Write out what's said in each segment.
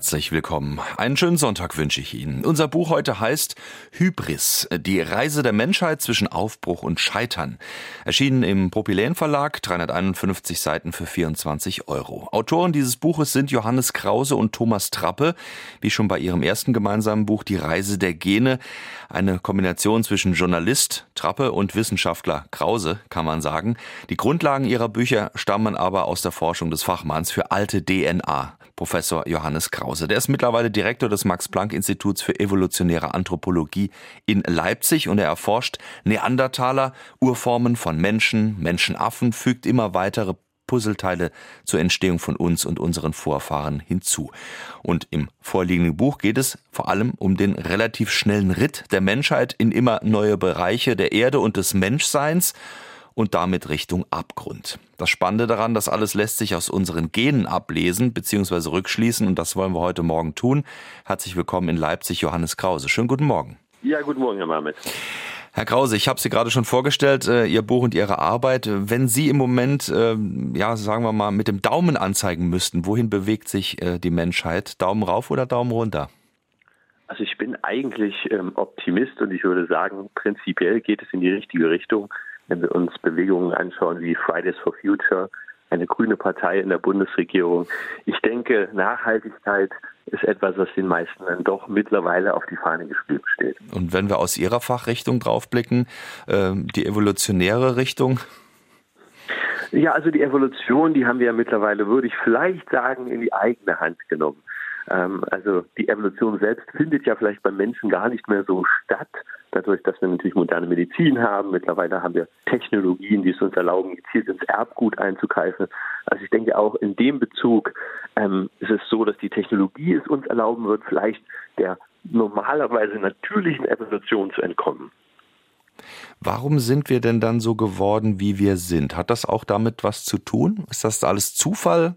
Herzlich willkommen. Einen schönen Sonntag wünsche ich Ihnen. Unser Buch heute heißt Hybris, die Reise der Menschheit zwischen Aufbruch und Scheitern. Erschienen im Propyläen Verlag, 351 Seiten für 24 Euro. Autoren dieses Buches sind Johannes Krause und Thomas Trappe, wie schon bei ihrem ersten gemeinsamen Buch Die Reise der Gene. Eine Kombination zwischen Journalist Trappe und Wissenschaftler Krause, kann man sagen. Die Grundlagen ihrer Bücher stammen aber aus der Forschung des Fachmanns für alte DNA, Professor Johannes Krause. Der ist mittlerweile Direktor des Max-Planck-Instituts für evolutionäre Anthropologie in Leipzig und er erforscht Neandertaler, Urformen von Menschen, Menschenaffen, fügt immer weitere Puzzleteile zur Entstehung von uns und unseren Vorfahren hinzu. Und im vorliegenden Buch geht es vor allem um den relativ schnellen Ritt der Menschheit in immer neue Bereiche der Erde und des Menschseins und damit Richtung Abgrund. Das Spannende daran, das alles lässt sich aus unseren Genen ablesen bzw. rückschließen und das wollen wir heute Morgen tun. Herzlich willkommen in Leipzig, Johannes Krause. Schönen guten Morgen. Ja, guten Morgen, Herr Marmet. Herr Krause, ich habe Sie gerade schon vorgestellt, äh, Ihr Buch und Ihre Arbeit. Wenn Sie im Moment, äh, ja, sagen wir mal, mit dem Daumen anzeigen müssten, wohin bewegt sich äh, die Menschheit? Daumen rauf oder Daumen runter? Also ich bin eigentlich ähm, Optimist und ich würde sagen, prinzipiell geht es in die richtige Richtung, wenn wir uns Bewegungen anschauen wie Fridays for Future, eine grüne Partei in der Bundesregierung. Ich denke, Nachhaltigkeit ist etwas, was den meisten dann doch mittlerweile auf die Fahne geschrieben steht. Und wenn wir aus Ihrer Fachrichtung draufblicken, äh, die evolutionäre Richtung? Ja, also die Evolution, die haben wir ja mittlerweile, würde ich vielleicht sagen, in die eigene Hand genommen. Ähm, also die Evolution selbst findet ja vielleicht beim Menschen gar nicht mehr so statt, dadurch, dass wir natürlich moderne Medizin haben. Mittlerweile haben wir Technologien, die es uns erlauben, gezielt ins Erbgut einzugreifen. Also ich denke auch in dem Bezug ähm, ist es so, dass die Technologie es uns erlauben wird, vielleicht der normalerweise natürlichen Evolution zu entkommen. Warum sind wir denn dann so geworden, wie wir sind? Hat das auch damit was zu tun? Ist das alles Zufall?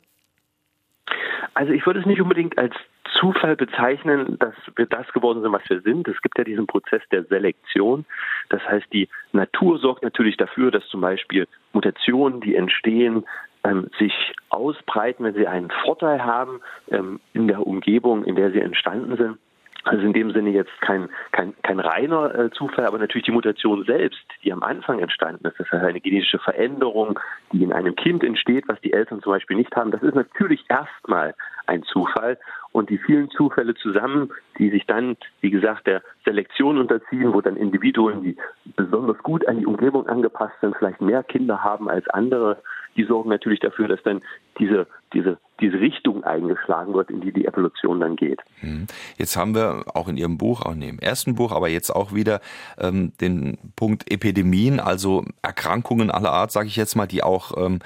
Also ich würde es nicht unbedingt als Zufall bezeichnen, dass wir das geworden sind, was wir sind. Es gibt ja diesen Prozess der Selektion. Das heißt, die Natur sorgt natürlich dafür, dass zum Beispiel Mutationen, die entstehen, ähm, sich ausbreiten, wenn sie einen Vorteil haben ähm, in der Umgebung, in der sie entstanden sind. Also in dem Sinne jetzt kein, kein, kein reiner äh, Zufall, aber natürlich die Mutation selbst, die am Anfang entstanden ist. Das ist eine genetische Veränderung, die in einem Kind entsteht, was die Eltern zum Beispiel nicht haben. Das ist natürlich erstmal ein Zufall. Und die vielen Zufälle zusammen, die sich dann, wie gesagt, der Selektion unterziehen, wo dann Individuen, die besonders gut an die Umgebung angepasst sind, vielleicht mehr Kinder haben als andere, die sorgen natürlich dafür, dass dann diese, diese, diese Richtung eingeschlagen wird, in die die Evolution dann geht. Hm. Jetzt haben wir auch in Ihrem Buch, auch in Ihrem ersten Buch, aber jetzt auch wieder ähm, den Punkt Epidemien, also Erkrankungen aller Art, sage ich jetzt mal, die auch ähm,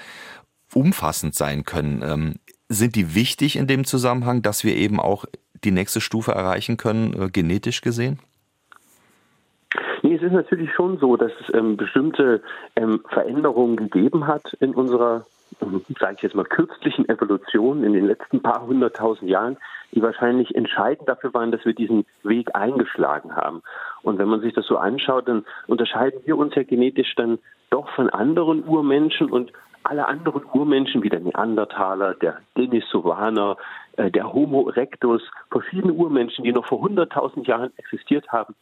umfassend sein können. Ähm, sind die wichtig in dem Zusammenhang, dass wir eben auch die nächste Stufe erreichen können, äh, genetisch gesehen? Es ist natürlich schon so, dass es ähm, bestimmte ähm, Veränderungen gegeben hat in unserer, ähm, sage ich jetzt mal, kürzlichen Evolution in den letzten paar hunderttausend Jahren, die wahrscheinlich entscheidend dafür waren, dass wir diesen Weg eingeschlagen haben. Und wenn man sich das so anschaut, dann unterscheiden wir uns ja genetisch dann doch von anderen Urmenschen und alle anderen Urmenschen wie der Neandertaler, der Denisovaner, äh, der Homo erectus, verschiedene Urmenschen, die noch vor 100.000 Jahren existiert haben,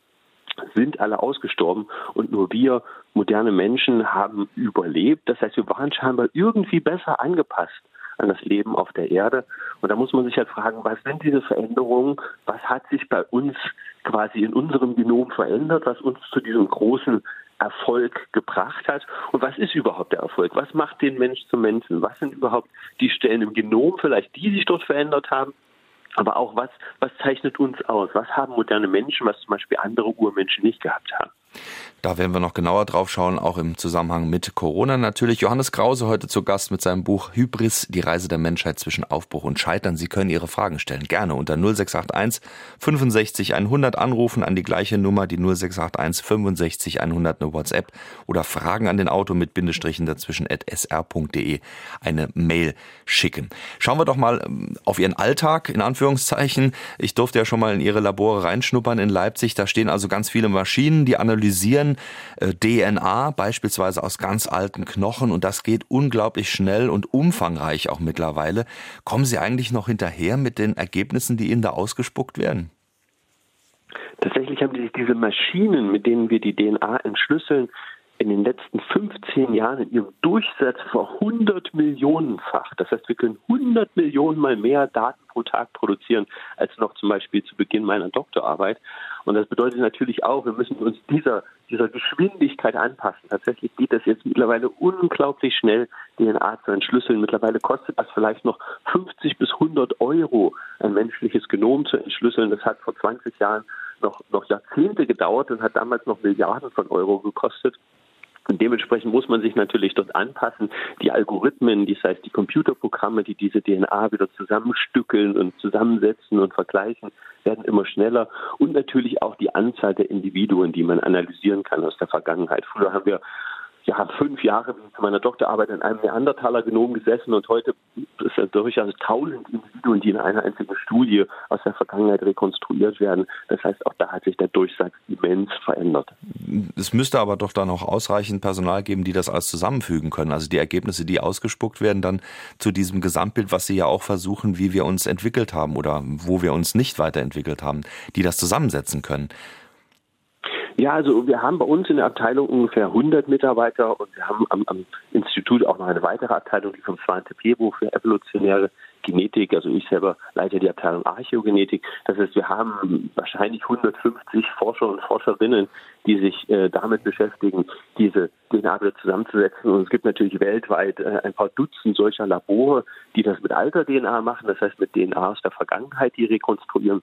sind alle ausgestorben und nur wir moderne Menschen haben überlebt. Das heißt, wir waren scheinbar irgendwie besser angepasst an das Leben auf der Erde. Und da muss man sich halt fragen, was sind diese Veränderungen? Was hat sich bei uns quasi in unserem Genom verändert, was uns zu diesem großen Erfolg gebracht hat. Und was ist überhaupt der Erfolg? Was macht den Mensch zum Menschen? Was sind überhaupt die Stellen im Genom vielleicht, die sich dort verändert haben? Aber auch was, was zeichnet uns aus? Was haben moderne Menschen, was zum Beispiel andere Urmenschen nicht gehabt haben? Da werden wir noch genauer drauf schauen, auch im Zusammenhang mit Corona natürlich. Johannes Krause heute zu Gast mit seinem Buch Hybris, die Reise der Menschheit zwischen Aufbruch und Scheitern. Sie können Ihre Fragen stellen. Gerne unter 0681 65 100 anrufen an die gleiche Nummer, die 0681 65 100 eine WhatsApp oder Fragen an den Auto mit Bindestrichen dazwischen at sr.de eine Mail schicken. Schauen wir doch mal ähm, auf Ihren Alltag, in Anführungszeichen. Ich durfte ja schon mal in Ihre Labore reinschnuppern in Leipzig. Da stehen also ganz viele Maschinen, die analysieren analysieren äh, DNA beispielsweise aus ganz alten Knochen und das geht unglaublich schnell und umfangreich auch mittlerweile. Kommen Sie eigentlich noch hinterher mit den Ergebnissen, die Ihnen da ausgespuckt werden? Tatsächlich haben sich diese Maschinen, mit denen wir die DNA entschlüsseln, in den letzten 15 Jahren in ihrem Durchsatz vor 100 Millionenfach. Das heißt, wir können 100 Millionen mal mehr Daten pro Tag produzieren als noch zum Beispiel zu Beginn meiner Doktorarbeit. Und das bedeutet natürlich auch, wir müssen uns dieser, dieser Geschwindigkeit anpassen. Tatsächlich geht das jetzt mittlerweile unglaublich schnell, DNA zu entschlüsseln. Mittlerweile kostet das vielleicht noch 50 bis 100 Euro, ein menschliches Genom zu entschlüsseln. Das hat vor 20 Jahren noch, noch Jahrzehnte gedauert und hat damals noch Milliarden von Euro gekostet. Und dementsprechend muss man sich natürlich dort anpassen. Die Algorithmen, das heißt die Computerprogramme, die diese DNA wieder zusammenstückeln und zusammensetzen und vergleichen, werden immer schneller. Und natürlich auch die Anzahl der Individuen, die man analysieren kann aus der Vergangenheit. Früher haben wir ja, fünf Jahre zu meiner Doktorarbeit in einem Neandertaler-Genom gesessen und heute ist es durchaus tausend Individuen, die in einer einzigen Studie aus der Vergangenheit rekonstruiert werden. Das heißt, auch da hat sich der Durchsatz immens verändert. Es müsste aber doch dann auch ausreichend Personal geben, die das alles zusammenfügen können. Also die Ergebnisse, die ausgespuckt werden, dann zu diesem Gesamtbild, was Sie ja auch versuchen, wie wir uns entwickelt haben oder wo wir uns nicht weiterentwickelt haben, die das zusammensetzen können. Ja, also wir haben bei uns in der Abteilung ungefähr 100 Mitarbeiter und wir haben am, am Institut auch noch eine weitere Abteilung, die vom Svante Pebo für evolutionäre Genetik, also ich selber leite die Abteilung Archäogenetik. Das heißt, wir haben wahrscheinlich 150 Forscher und Forscherinnen, die sich äh, damit beschäftigen, diese DNA wieder zusammenzusetzen. Und es gibt natürlich weltweit äh, ein paar Dutzend solcher Labore, die das mit alter DNA machen, das heißt mit DNA aus der Vergangenheit, die rekonstruieren.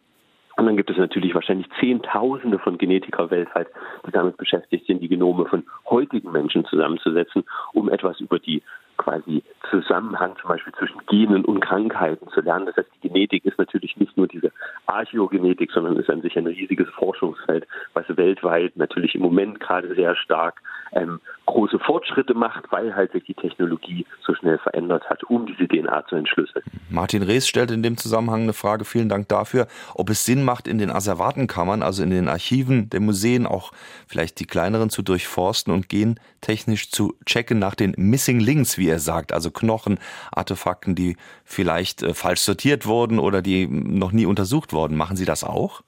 Und dann gibt es natürlich wahrscheinlich Zehntausende von Genetikern weltweit, die damit beschäftigt sind, die Genome von heutigen Menschen zusammenzusetzen, um etwas über die quasi Zusammenhang zum Beispiel zwischen Genen und Krankheiten zu lernen. Das heißt, die Genetik ist natürlich nicht nur diese Archäogenetik, sondern ist an sich ein riesiges Forschungsfeld, was weltweit natürlich im Moment gerade sehr stark ähm, große Fortschritte macht, weil halt sich die Technologie so schnell verändert hat, um diese DNA zu entschlüsseln. Martin Rees stellt in dem Zusammenhang eine Frage, vielen Dank dafür, ob es Sinn macht, in den Asservatenkammern, also in den Archiven der Museen, auch vielleicht die kleineren zu durchforsten und gentechnisch zu checken nach den Missing Links, wie er sagt, also Knochen, Artefakten, die vielleicht äh, falsch sortiert wurden oder die noch nie untersucht wurden. Machen Sie das auch?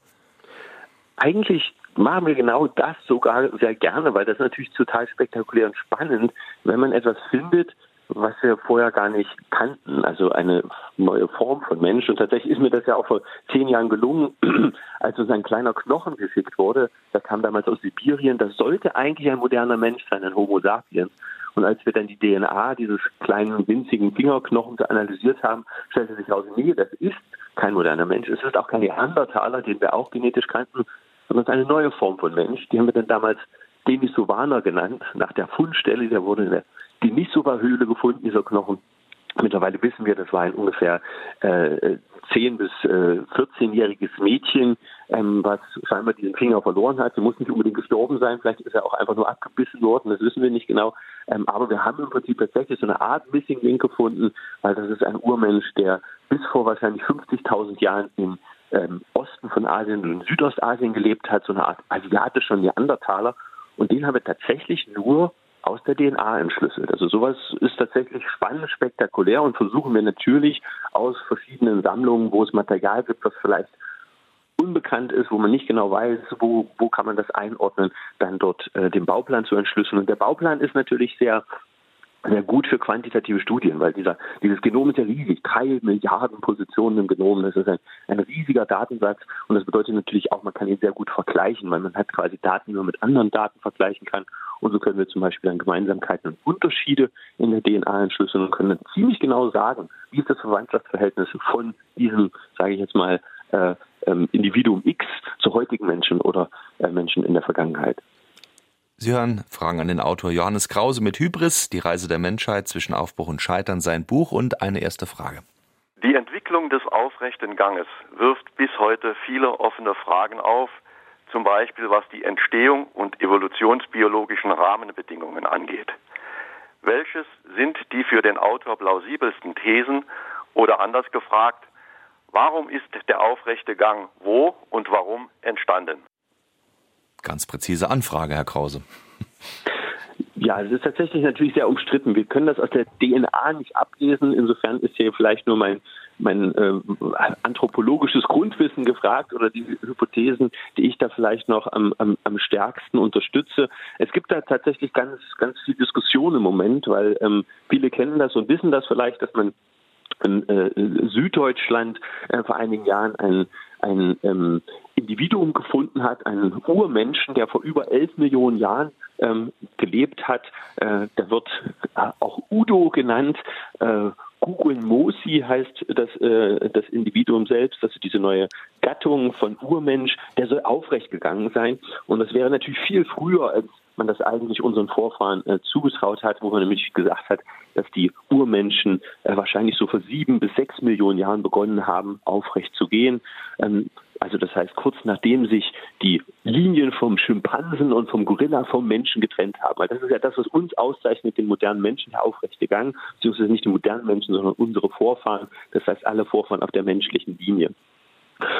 Eigentlich machen wir genau das sogar sehr gerne, weil das natürlich total spektakulär und spannend, wenn man etwas findet, was wir vorher gar nicht kannten, also eine neue Form von Mensch. Und tatsächlich ist mir das ja auch vor zehn Jahren gelungen, als uns ein kleiner Knochen geschickt wurde. Der kam damals aus Sibirien. Das sollte eigentlich ein moderner Mensch sein, ein Homo sapiens. Und als wir dann die DNA dieses kleinen, winzigen Fingerknochens analysiert haben, stellte sich heraus, nee, das ist kein moderner Mensch. Es ist auch kein Neandertaler, den wir auch genetisch kannten, sondern es ist eine neue Form von Mensch. Die haben wir dann damals Denisovaner genannt, nach der Fundstelle. Der wurde in der Denisova-Höhle gefunden, dieser Knochen. Mittlerweile wissen wir, das war ein ungefähr äh, 10- bis äh, 14-jähriges Mädchen, ähm, was scheinbar diesen Finger verloren hat. Sie muss nicht unbedingt gestorben sein, vielleicht ist er auch einfach nur abgebissen worden, das wissen wir nicht genau. Ähm, aber wir haben im Prinzip tatsächlich so eine Art Missing Link gefunden, weil das ist ein Urmensch, der bis vor wahrscheinlich 50.000 Jahren im ähm, Osten von Asien und Südostasien gelebt hat, so eine Art asiatischer Neandertaler. Und den haben wir tatsächlich nur aus der DNA entschlüsselt. Also sowas ist tatsächlich spannend, spektakulär und versuchen wir natürlich aus verschiedenen Sammlungen, wo es Material gibt, was vielleicht unbekannt ist, wo man nicht genau weiß, wo, wo kann man das einordnen, dann dort äh, den Bauplan zu entschlüsseln. Und der Bauplan ist natürlich sehr sehr gut für quantitative Studien, weil dieser, dieses Genom ist ja riesig, drei Milliarden Positionen im Genom, das ist ein, ein riesiger Datensatz. Und das bedeutet natürlich auch, man kann ihn sehr gut vergleichen, weil man hat quasi Daten, die man mit anderen Daten vergleichen kann. Und so können wir zum Beispiel dann Gemeinsamkeiten und Unterschiede in der DNA entschlüsseln und können dann ziemlich genau sagen, wie ist das Verwandtschaftsverhältnis von diesem, sage ich jetzt mal, äh, ähm, Individuum X zu heutigen Menschen oder äh, Menschen in der Vergangenheit. Sie hören Fragen an den Autor Johannes Krause mit Hybris, die Reise der Menschheit zwischen Aufbruch und Scheitern, sein Buch und eine erste Frage. Die Entwicklung des aufrechten Ganges wirft bis heute viele offene Fragen auf, zum Beispiel was die Entstehung und evolutionsbiologischen Rahmenbedingungen angeht. Welches sind die für den Autor plausibelsten Thesen oder anders gefragt, warum ist der aufrechte Gang wo und warum entstanden? Ganz präzise Anfrage, Herr Krause. Ja, es ist tatsächlich natürlich sehr umstritten. Wir können das aus der DNA nicht ablesen. Insofern ist hier vielleicht nur mein, mein äh, anthropologisches Grundwissen gefragt oder die Hypothesen, die ich da vielleicht noch am, am, am stärksten unterstütze. Es gibt da tatsächlich ganz, ganz viel Diskussion im Moment, weil ähm, viele kennen das und wissen das vielleicht, dass man Süddeutschland äh, vor einigen Jahren ein, ein ähm, Individuum gefunden hat, einen Urmenschen, der vor über elf Millionen Jahren ähm, gelebt hat. Äh, der wird äh, auch Udo genannt. Äh, Gugun Mosi heißt das, äh, das Individuum selbst, also diese neue Gattung von Urmensch, der soll aufrecht gegangen sein. Und das wäre natürlich viel früher, als man das eigentlich unseren Vorfahren äh, zugetraut hat, wo man nämlich gesagt hat, dass die Urmenschen äh, wahrscheinlich so vor sieben bis sechs Millionen Jahren begonnen haben, aufrecht zu gehen. Ähm, also das heißt, kurz nachdem sich die Linien vom Schimpansen und vom Gorilla vom Menschen getrennt haben. Weil das ist ja das, was uns auszeichnet, den modernen Menschen, der aufrechte Gang, beziehungsweise nicht die modernen Menschen, sondern unsere Vorfahren, das heißt alle Vorfahren auf der menschlichen Linie.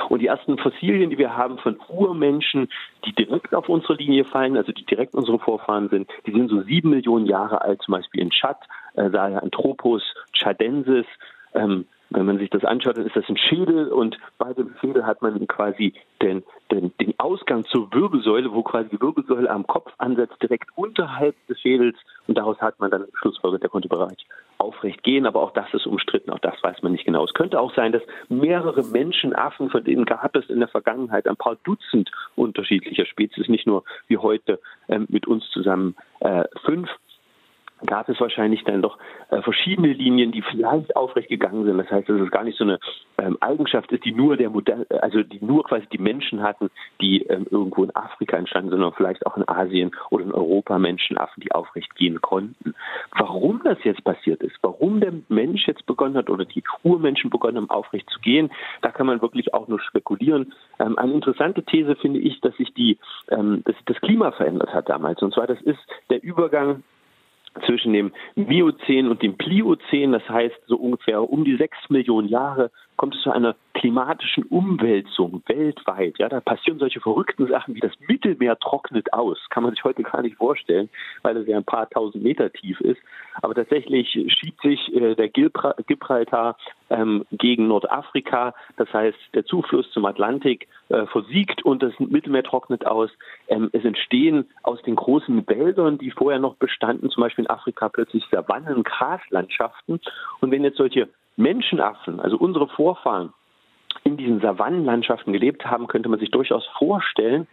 Und die ersten Fossilien, die wir haben von Urmenschen, die direkt auf unsere Linie fallen, also die direkt unsere Vorfahren sind, die sind so sieben Millionen Jahre alt, zum Beispiel in Tschad, äh, Sahelanthropus chadensis, ähm, wenn man sich das anschaut, dann ist das ein Schädel und bei dem Schädel hat man quasi den, den, den Ausgang zur Wirbelsäule, wo quasi die Wirbelsäule am Kopf ansetzt, direkt unterhalb des Schädels. Und daraus hat man dann schlussfolgert, der konnte bereits aufrecht gehen, aber auch das ist umstritten, auch das weiß man nicht genau. Es könnte auch sein, dass mehrere Menschenaffen, von denen gab es in der Vergangenheit ein paar Dutzend unterschiedlicher Spezies, nicht nur wie heute ähm, mit uns zusammen äh, fünf, gab es wahrscheinlich dann doch äh, verschiedene Linien, die vielleicht aufrecht gegangen sind. Das heißt, dass es gar nicht so eine ähm, Eigenschaft ist, die nur der Modell, also die nur quasi die Menschen hatten, die ähm, irgendwo in Afrika entstanden, sondern vielleicht auch in Asien oder in Europa Menschenaffen, die aufrecht gehen konnten. Warum das jetzt passiert ist, warum der Mensch jetzt begonnen hat oder die Urmenschen begonnen haben, aufrecht zu gehen, da kann man wirklich auch nur spekulieren. Ähm, eine interessante These finde ich, dass sich die, ähm, dass sich das Klima verändert hat damals. Und zwar das ist der Übergang zwischen dem Miozän und dem Pliozän, das heißt so ungefähr um die sechs Millionen Jahre, kommt es zu einer klimatischen Umwälzung weltweit. Ja, da passieren solche verrückten Sachen wie das Mittelmeer trocknet aus. Kann man sich heute gar nicht vorstellen, weil es ja ein paar tausend Meter tief ist. Aber tatsächlich schiebt sich äh, der Gibraltar ähm, gegen Nordafrika. Das heißt, der Zufluss zum Atlantik äh, versiegt und das Mittelmeer trocknet aus. Ähm, es entstehen aus den großen Wäldern, die vorher noch bestanden, zum Beispiel in Afrika plötzlich Savannen, Graslandschaften. Und wenn jetzt solche Menschenaffen, also unsere Vorfahren, in diesen Savannenlandschaften gelebt haben, könnte man sich durchaus vorstellen,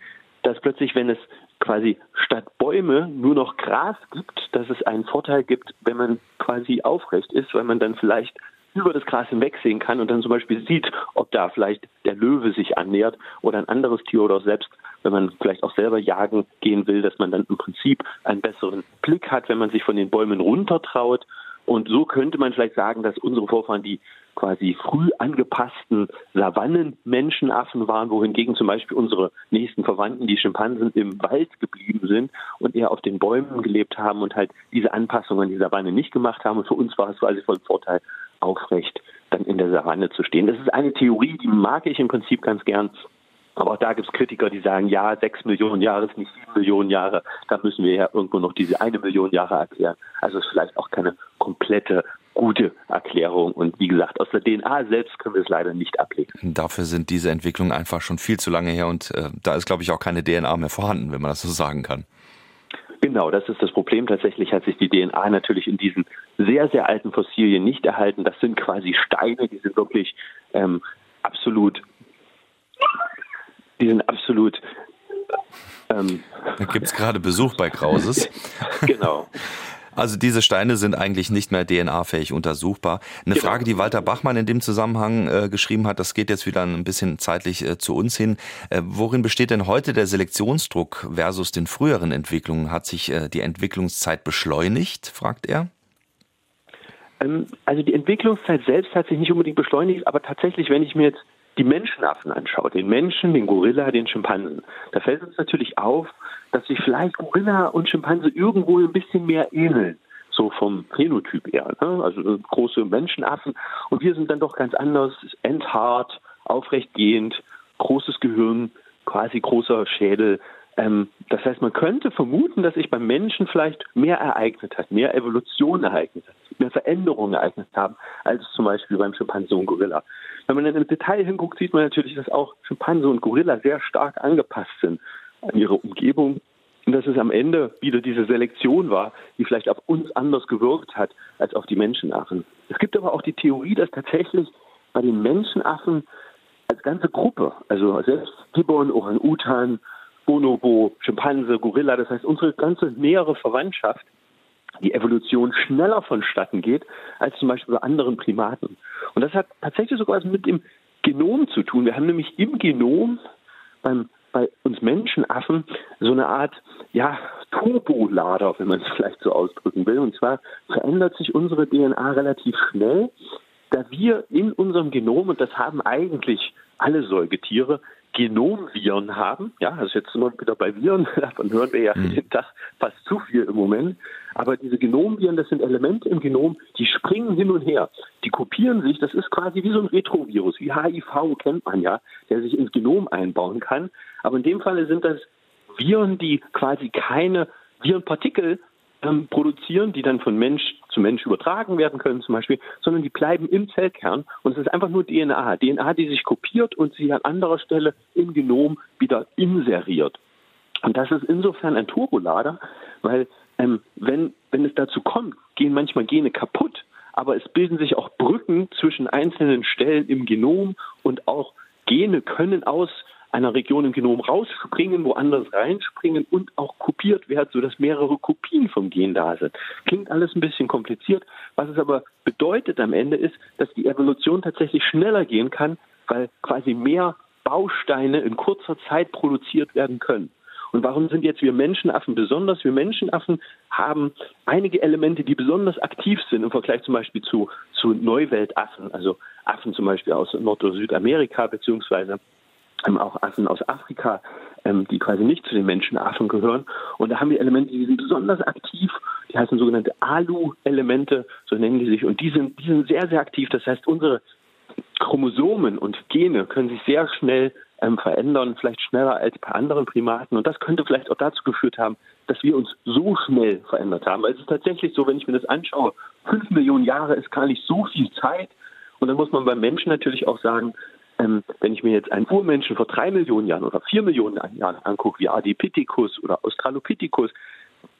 dass plötzlich, wenn es quasi statt Bäume nur noch Gras gibt, dass es einen Vorteil gibt, wenn man quasi aufrecht ist, weil man dann vielleicht über das Gras hinwegsehen kann und dann zum Beispiel sieht, ob da vielleicht der Löwe sich annähert oder ein anderes Tier oder selbst, wenn man vielleicht auch selber jagen gehen will, dass man dann im Prinzip einen besseren Blick hat, wenn man sich von den Bäumen runtertraut und so könnte man vielleicht sagen, dass unsere Vorfahren die quasi früh angepassten Savannen-Menschenaffen waren, wohingegen zum Beispiel unsere nächsten Verwandten, die Schimpansen, im Wald geblieben sind und eher auf den Bäumen gelebt haben und halt diese Anpassungen an die Savanne nicht gemacht haben. Und für uns war es quasi von Vorteil, aufrecht dann in der Savanne zu stehen. Das ist eine Theorie, die mag ich im Prinzip ganz gern. Aber auch da gibt es Kritiker, die sagen, ja, sechs Millionen Jahre ist nicht sieben Millionen Jahre. Da müssen wir ja irgendwo noch diese eine Million Jahre erklären. Also ist vielleicht auch keine komplette gute Erklärung. Und wie gesagt, aus der DNA selbst können wir es leider nicht ablegen. Dafür sind diese Entwicklungen einfach schon viel zu lange her und äh, da ist, glaube ich, auch keine DNA mehr vorhanden, wenn man das so sagen kann. Genau, das ist das Problem. Tatsächlich hat sich die DNA natürlich in diesen sehr, sehr alten Fossilien nicht erhalten. Das sind quasi Steine, die sind wirklich ähm, absolut die sind absolut. Ähm, da gibt es gerade Besuch bei Krauses. genau. Also diese Steine sind eigentlich nicht mehr DNA-fähig untersuchbar. Eine genau. Frage, die Walter Bachmann in dem Zusammenhang äh, geschrieben hat, das geht jetzt wieder ein bisschen zeitlich äh, zu uns hin. Äh, worin besteht denn heute der Selektionsdruck versus den früheren Entwicklungen? Hat sich äh, die Entwicklungszeit beschleunigt, fragt er? Ähm, also die Entwicklungszeit selbst hat sich nicht unbedingt beschleunigt, aber tatsächlich, wenn ich mir jetzt die Menschenaffen anschaut, den Menschen, den Gorilla, den Schimpansen, da fällt uns natürlich auf, dass sich vielleicht Gorilla und Schimpanse irgendwo ein bisschen mehr ähneln so vom Phänotyp her. Ne? Also große Menschenaffen. Und wir sind dann doch ganz anders, endhart, aufrechtgehend, großes Gehirn, quasi großer Schädel, Ähm, das heißt, man könnte vermuten, dass sich beim Menschen vielleicht mehr ereignet hat, mehr Evolution ereignet hat, mehr Veränderungen ereignet haben, als zum Beispiel beim Schimpanse und Gorilla. Wenn man dann im Detail hinguckt, sieht man natürlich, dass auch Schimpanse und Gorilla sehr stark angepasst sind an ihre Umgebung und dass es am Ende wieder diese Selektion war, die vielleicht auf uns anders gewirkt hat als auf die Menschenaffen. Es gibt aber auch die Theorie, dass tatsächlich bei den Menschenaffen als ganze Gruppe, also selbst Gibbon, Orang-Utan, Bonobo, Schimpanse, Gorilla, das heißt unsere ganze nähere Verwandtschaft, die Evolution schneller vonstatten geht als zum Beispiel bei anderen Primaten. Und das hat tatsächlich sogar was mit dem Genom zu tun. Wir haben nämlich im Genom beim bei uns Menschenaffen so eine Art ja, Turbolader, wenn man es vielleicht so ausdrücken will. Und zwar verändert sich unsere DNA relativ schnell, da wir in unserem Genom, und das haben eigentlich alle Säugetiere, Genomviren haben. Ja, also jetzt sind wir wieder bei Viren, davon hören wir ja mhm. jeden Tag fast zu viel im Moment. Aber diese Genomviren, das sind Elemente im Genom, die springen hin und her. Die kopieren sich, das ist quasi wie so ein Retrovirus, wie HIV kennt man ja, der sich ins Genom einbauen kann. Aber in dem Falle sind das Viren, die quasi keine Virenpartikel ähm, produzieren, die dann von Mensch zu Mensch übertragen werden können zum Beispiel, sondern die bleiben im Zellkern und es ist einfach nur DNA. DNA, die sich kopiert und sich an anderer Stelle im Genom wieder inseriert. Und das ist insofern ein Turbolader, weil ähm, wenn, wenn es dazu kommt, gehen manchmal Gene kaputt, aber es bilden sich auch Brücken zwischen einzelnen Stellen im Genom und auch Gene können aus einer Region im Genom rausspringen, woanders reinspringen und auch kopiert werden, sodass mehrere Kopien vom Gen da sind. Klingt alles ein bisschen kompliziert. Was es aber bedeutet am Ende ist, dass die Evolution tatsächlich schneller gehen kann, weil quasi mehr Bausteine in kurzer Zeit produziert werden können. Und warum sind jetzt wir Menschenaffen besonders? Wir Menschenaffen haben einige Elemente, die besonders aktiv sind im Vergleich zum Beispiel zu, zu Neuweltaffen, also Affen zum Beispiel aus Nord- oder Südamerika beziehungsweise ähm, auch Affen aus Afrika, ähm, die quasi nicht zu den Menschenaffen gehören. Und da haben wir Elemente, die sind besonders aktiv, die heißen sogenannte Alu-Elemente, so nennen die sich, und die sind, die sind sehr, sehr aktiv. Das heißt, unsere Chromosomen und Gene können sich sehr schnell ähm, verändern, vielleicht schneller als bei anderen Primaten. Und das könnte vielleicht auch dazu geführt haben, dass wir uns so schnell verändert haben. Weil es ist tatsächlich so, wenn ich mir das anschaue, fünf Millionen Jahre ist gar nicht so viel Zeit. Und dann muss man beim Menschen natürlich auch sagen, ähm, wenn ich mir jetzt einen Urmenschen vor drei Millionen Jahren oder vier Millionen Jahren angucke, wie Adipithecus oder Australopithecus,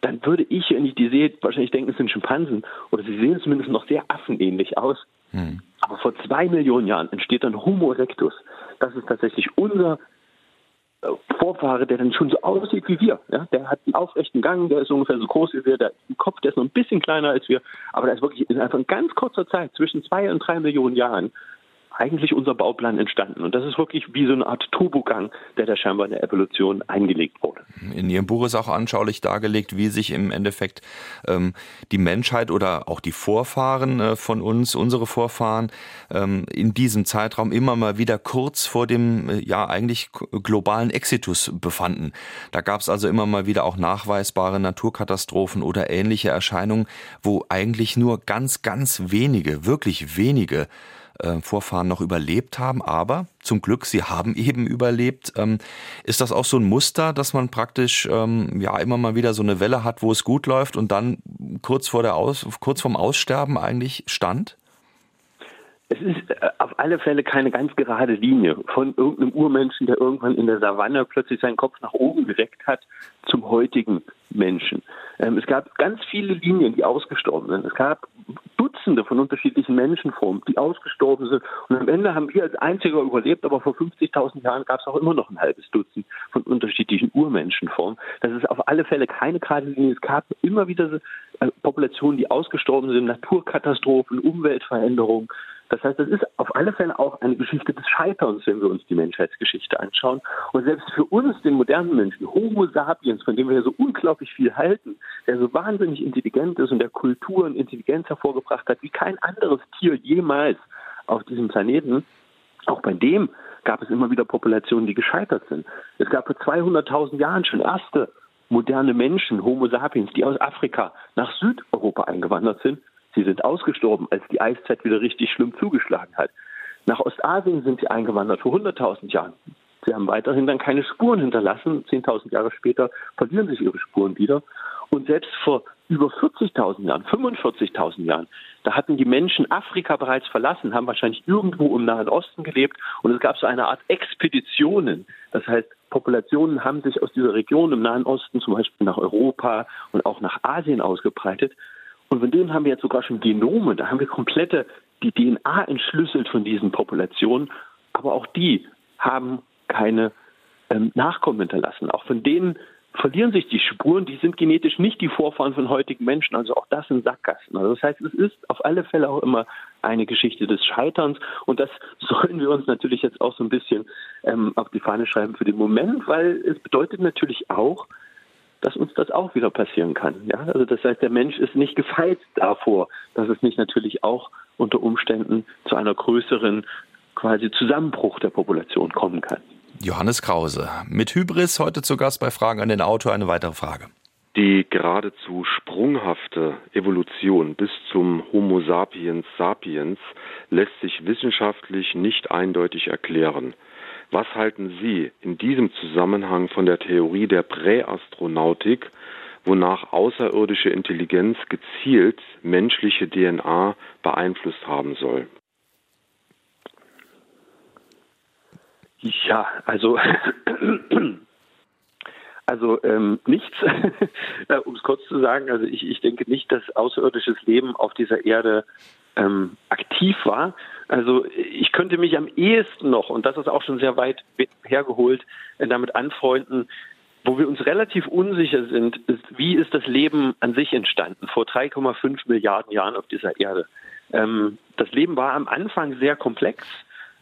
dann würde ich, wenn ich die sehe, wahrscheinlich denken, es sind Schimpansen oder sie sehen zumindest noch sehr affenähnlich aus. Hm. Aber vor zwei Millionen Jahren entsteht dann Homo erectus. Das ist tatsächlich unser äh, Vorfahre, der dann schon so aussieht wie wir. Ja? Der hat einen aufrechten Gang, der ist ungefähr so groß wie wir, der Kopf, der ist noch ein bisschen kleiner als wir, aber der ist wirklich in einfach in ganz kurzer Zeit, zwischen zwei und drei Millionen Jahren, eigentlich unser Bauplan entstanden. Und das ist wirklich wie so eine Art Turbogang, der da scheinbar in der Evolution eingelegt wurde. In Ihrem Buch ist auch anschaulich dargelegt, wie sich im Endeffekt ähm, die Menschheit oder auch die Vorfahren äh, von uns, unsere Vorfahren, ähm, in diesem Zeitraum immer mal wieder kurz vor dem äh, ja eigentlich globalen Exitus befanden. Da gab es also immer mal wieder auch nachweisbare Naturkatastrophen oder ähnliche Erscheinungen, wo eigentlich nur ganz, ganz wenige, wirklich wenige äh, Vorfahren noch überlebt haben, aber zum Glück, sie haben eben überlebt. Ähm, ist das auch so ein Muster, dass man praktisch ähm, ja immer mal wieder so eine Welle hat, wo es gut läuft und dann kurz vor der Aus kurz vorm Aussterben eigentlich stand? Es ist äh, auf alle Fälle keine ganz gerade Linie von irgendeinem Urmenschen, der irgendwann in der Savanne plötzlich seinen Kopf nach oben gereckt hat, zum heutigen Menschen. Ähm, es gab ganz viele Linien, die ausgestorben sind. Es gab Dutzende von unterschiedlichen Menschenformen, die ausgestorben sind. Und am Ende haben wir als Einziger überlebt, aber vor 50.000 Jahren gab es auch immer noch ein halbes Dutzend von unterschiedlichen Urmenschenformen. Das ist auf alle Fälle keine gerade Linie. Es gab immer wieder äh, Populationen, die ausgestorben sind, Naturkatastrophen, Umweltveränderungen. Das heißt, das ist auf alle Fälle auch eine Geschichte des Scheiterns, wenn wir uns die Menschheitsgeschichte anschauen. Und selbst für uns, den modernen Menschen, Homo sapiens, von dem wir ja so unglaublich viel halten, der so wahnsinnig intelligent ist und der Kultur und Intelligenz hervorgebracht hat, wie kein anderes Tier jemals auf diesem Planeten, auch bei dem gab es immer wieder Populationen, die gescheitert sind. Es gab vor 200.000 Jahren schon erste moderne Menschen, Homo sapiens, die aus Afrika nach Südeuropa eingewandert sind Sie sind ausgestorben, als die Eiszeit wieder richtig schlimm zugeschlagen hat. Nach Ostasien sind sie eingewandert vor 100.000 Jahren. Sie haben weiterhin dann keine Spuren hinterlassen. 10.000 Jahre später verlieren sich ihre Spuren wieder. Und selbst vor über 40.000 Jahren, 45.000 Jahren, da hatten die Menschen Afrika bereits verlassen, haben wahrscheinlich irgendwo im Nahen Osten gelebt und es gab so eine Art Expeditionen. Das heißt, Populationen haben sich aus dieser Region im Nahen Osten zum Beispiel nach Europa und auch nach Asien ausgebreitet. Und von denen haben wir jetzt sogar schon Genome, da haben wir komplette die DNA entschlüsselt von diesen Populationen, aber auch die haben keine ähm, Nachkommen hinterlassen. Auch von denen verlieren sich die Spuren, die sind genetisch nicht die Vorfahren von heutigen Menschen, also auch das sind Sackgassen. Also das heißt, es ist auf alle Fälle auch immer eine Geschichte des Scheiterns. Und das sollen wir uns natürlich jetzt auch so ein bisschen ähm, auf die Fahne schreiben für den Moment, weil es bedeutet natürlich auch, dass uns das auch wieder passieren kann. Ja? Also das heißt, der Mensch ist nicht gefeit davor, dass es nicht natürlich auch unter Umständen zu einer größeren quasi Zusammenbruch der Population kommen kann. Johannes Krause. Mit Hybris heute zu Gast bei Fragen an den Autor. Eine weitere Frage. Die geradezu sprunghafte Evolution bis zum Homo sapiens sapiens lässt sich wissenschaftlich nicht eindeutig erklären. Was halten Sie in diesem Zusammenhang von der Theorie der Präastronautik, wonach außerirdische Intelligenz gezielt menschliche DNA beeinflusst haben soll? Ja, also also ähm, nichts, um es kurz zu sagen. Also ich, ich denke nicht, dass außerirdisches Leben auf dieser Erde ähm, aktiv war. Also ich könnte mich am ehesten noch, und das ist auch schon sehr weit hergeholt, äh, damit anfreunden, wo wir uns relativ unsicher sind, ist, wie ist das Leben an sich entstanden vor 3,5 Milliarden Jahren auf dieser Erde. Ähm, das Leben war am Anfang sehr komplex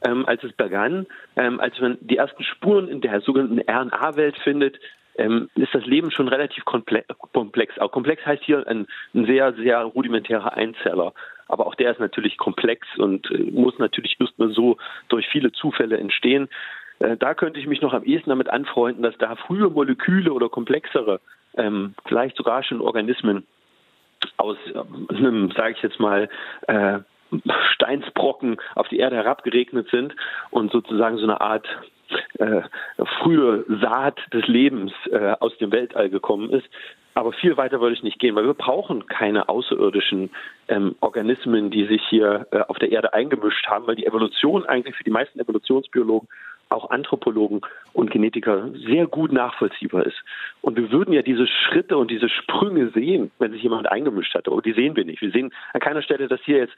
ähm, als es begann, ähm, als man die ersten Spuren in der sogenannten RNA-Welt findet, ähm, ist das Leben schon relativ komplex. Auch komplex heißt hier ein, ein, sehr, sehr rudimentärer Einzeller. Aber auch der ist natürlich komplex und äh, muss natürlich nur so durch viele Zufälle entstehen. Äh, da könnte ich mich noch am ehesten damit anfreunden, dass da frühe Moleküle oder komplexere, ähm, vielleicht sogar schon Organismen aus einem, sage ich jetzt mal, äh, Steinsbrocken auf die Erde herabgeregnet sind und sozusagen so eine Art äh, frühe Saat des Lebens äh, aus dem Weltall gekommen ist. Aber viel weiter würde ich nicht gehen, weil wir brauchen keine außerirdischen ähm, Organismen, die sich hier äh, auf der Erde eingemischt haben, weil die Evolution eigentlich für die meisten Evolutionsbiologen auch Anthropologen und Genetiker sehr gut nachvollziehbar ist. Und wir würden ja diese Schritte und diese Sprünge sehen, wenn sich jemand eingemischt hat. Aber die sehen wir nicht. Wir sehen an keiner Stelle, dass hier jetzt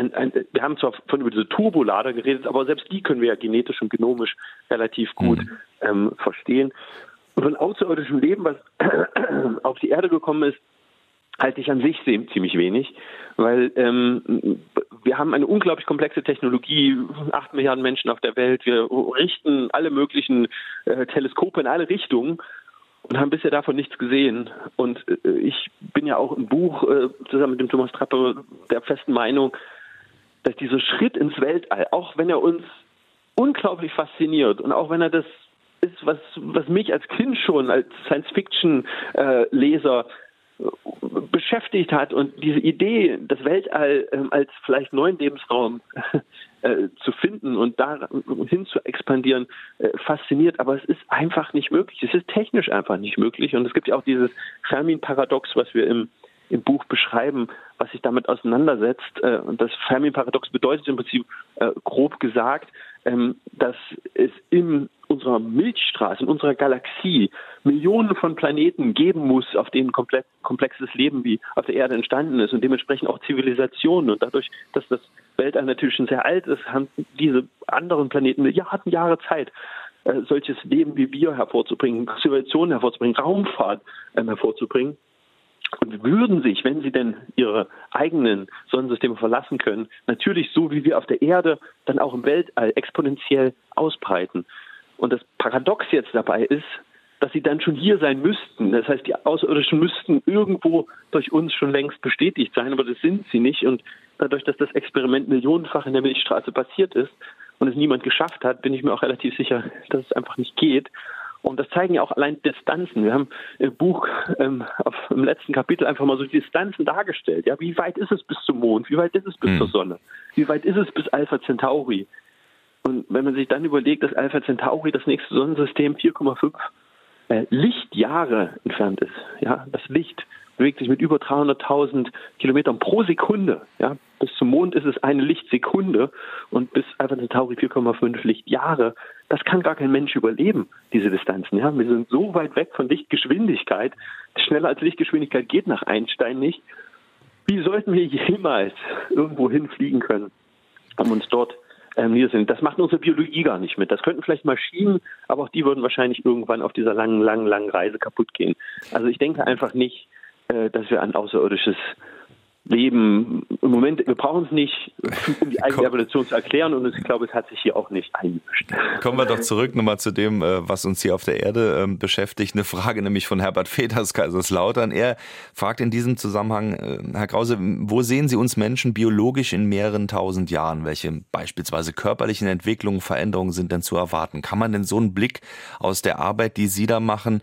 ein, ein, wir haben zwar von über diese Turbolader geredet, aber selbst die können wir ja genetisch und genomisch relativ gut mhm. ähm, verstehen. Und von außerirdischem Leben, was auf die Erde gekommen ist, halte ich an sich ziemlich wenig, weil ähm, wir haben eine unglaublich komplexe Technologie, acht Milliarden Menschen auf der Welt, wir richten alle möglichen äh, Teleskope in alle Richtungen und haben bisher davon nichts gesehen. Und äh, ich bin ja auch im Buch äh, zusammen mit dem Thomas Trappe der festen Meinung, dass dieser Schritt ins Weltall, auch wenn er uns unglaublich fasziniert und auch wenn er das ist, was, was mich als Kind schon als Science-Fiction-Leser äh, beschäftigt hat und diese Idee, das Weltall äh, als vielleicht neuen Lebensraum äh, zu finden und da hin zu expandieren, äh, fasziniert, aber es ist einfach nicht möglich. Es ist technisch einfach nicht möglich. Und es gibt ja auch dieses Fermin-Paradox, was wir im im Buch beschreiben, was sich damit auseinandersetzt. Äh, und das Fermi-Paradox bedeutet im Prinzip äh, grob gesagt, ähm, dass es in unserer Milchstraße, in unserer Galaxie Millionen von Planeten geben muss, auf denen komplett komplexes Leben wie auf der Erde entstanden ist und dementsprechend auch Zivilisationen. Und dadurch, dass das Weltall natürlich schon sehr alt ist, haben diese anderen Planeten Milliarden Jahre Zeit, äh, solches Leben wie wir hervorzubringen, Zivilisationen hervorzubringen, Raumfahrt ähm, hervorzubringen und würden sich, wenn sie denn ihre eigenen Sonnensysteme verlassen können, natürlich so wie wir auf der Erde dann auch im Weltall exponentiell ausbreiten. Und das Paradox jetzt dabei ist, dass sie dann schon hier sein müssten. Das heißt, die Außerirdischen müssten irgendwo durch uns schon längst bestätigt sein, aber das sind sie nicht. Und dadurch, dass das Experiment millionenfach in der Milchstraße passiert ist und es niemand geschafft hat, bin ich mir auch relativ sicher, dass es einfach nicht geht. Und das zeigen ja auch allein Distanzen. Wir haben im Buch ähm, auf, im letzten Kapitel einfach mal so die Distanzen dargestellt. Ja, wie weit ist es bis zum Mond? Wie weit ist es bis mhm. zur Sonne? Wie weit ist es bis Alpha Centauri? Und wenn man sich dann überlegt, dass Alpha Centauri, das nächste Sonnensystem, 4,5 äh, Lichtjahre entfernt ist, ja, das Licht bewegt sich mit über 300.000 Kilometern pro Sekunde. Ja. Bis zum Mond ist es eine Lichtsekunde und bis Alpha Centauri 4,5 Lichtjahre. Das kann gar kein Mensch überleben, diese Distanzen. Ja. Wir sind so weit weg von Lichtgeschwindigkeit. Schneller als Lichtgeschwindigkeit geht nach Einstein nicht. Wie sollten wir jemals irgendwo hinfliegen können, um uns dort ähm, sind. Das macht unsere Biologie gar nicht mit. Das könnten vielleicht Maschinen, aber auch die würden wahrscheinlich irgendwann auf dieser langen, langen, langen Reise kaputt gehen. Also ich denke einfach nicht, äh, dass wir ein außerirdisches Leben im Moment, wir brauchen es nicht, um die eigene Evolution zu erklären und ich glaube, es hat sich hier auch nicht eingemischt. Kommen wir doch zurück nochmal zu dem, äh, was uns hier auf der Erde ähm, beschäftigt. Eine Frage nämlich von Herbert Feders, Kaiserslautern. Er fragt in diesem Zusammenhang, äh, Herr Krause, wo sehen Sie uns Menschen biologisch in mehreren tausend Jahren? Welche beispielsweise körperlichen Entwicklungen, Veränderungen sind denn zu erwarten? Kann man denn so einen Blick aus der Arbeit, die Sie da machen,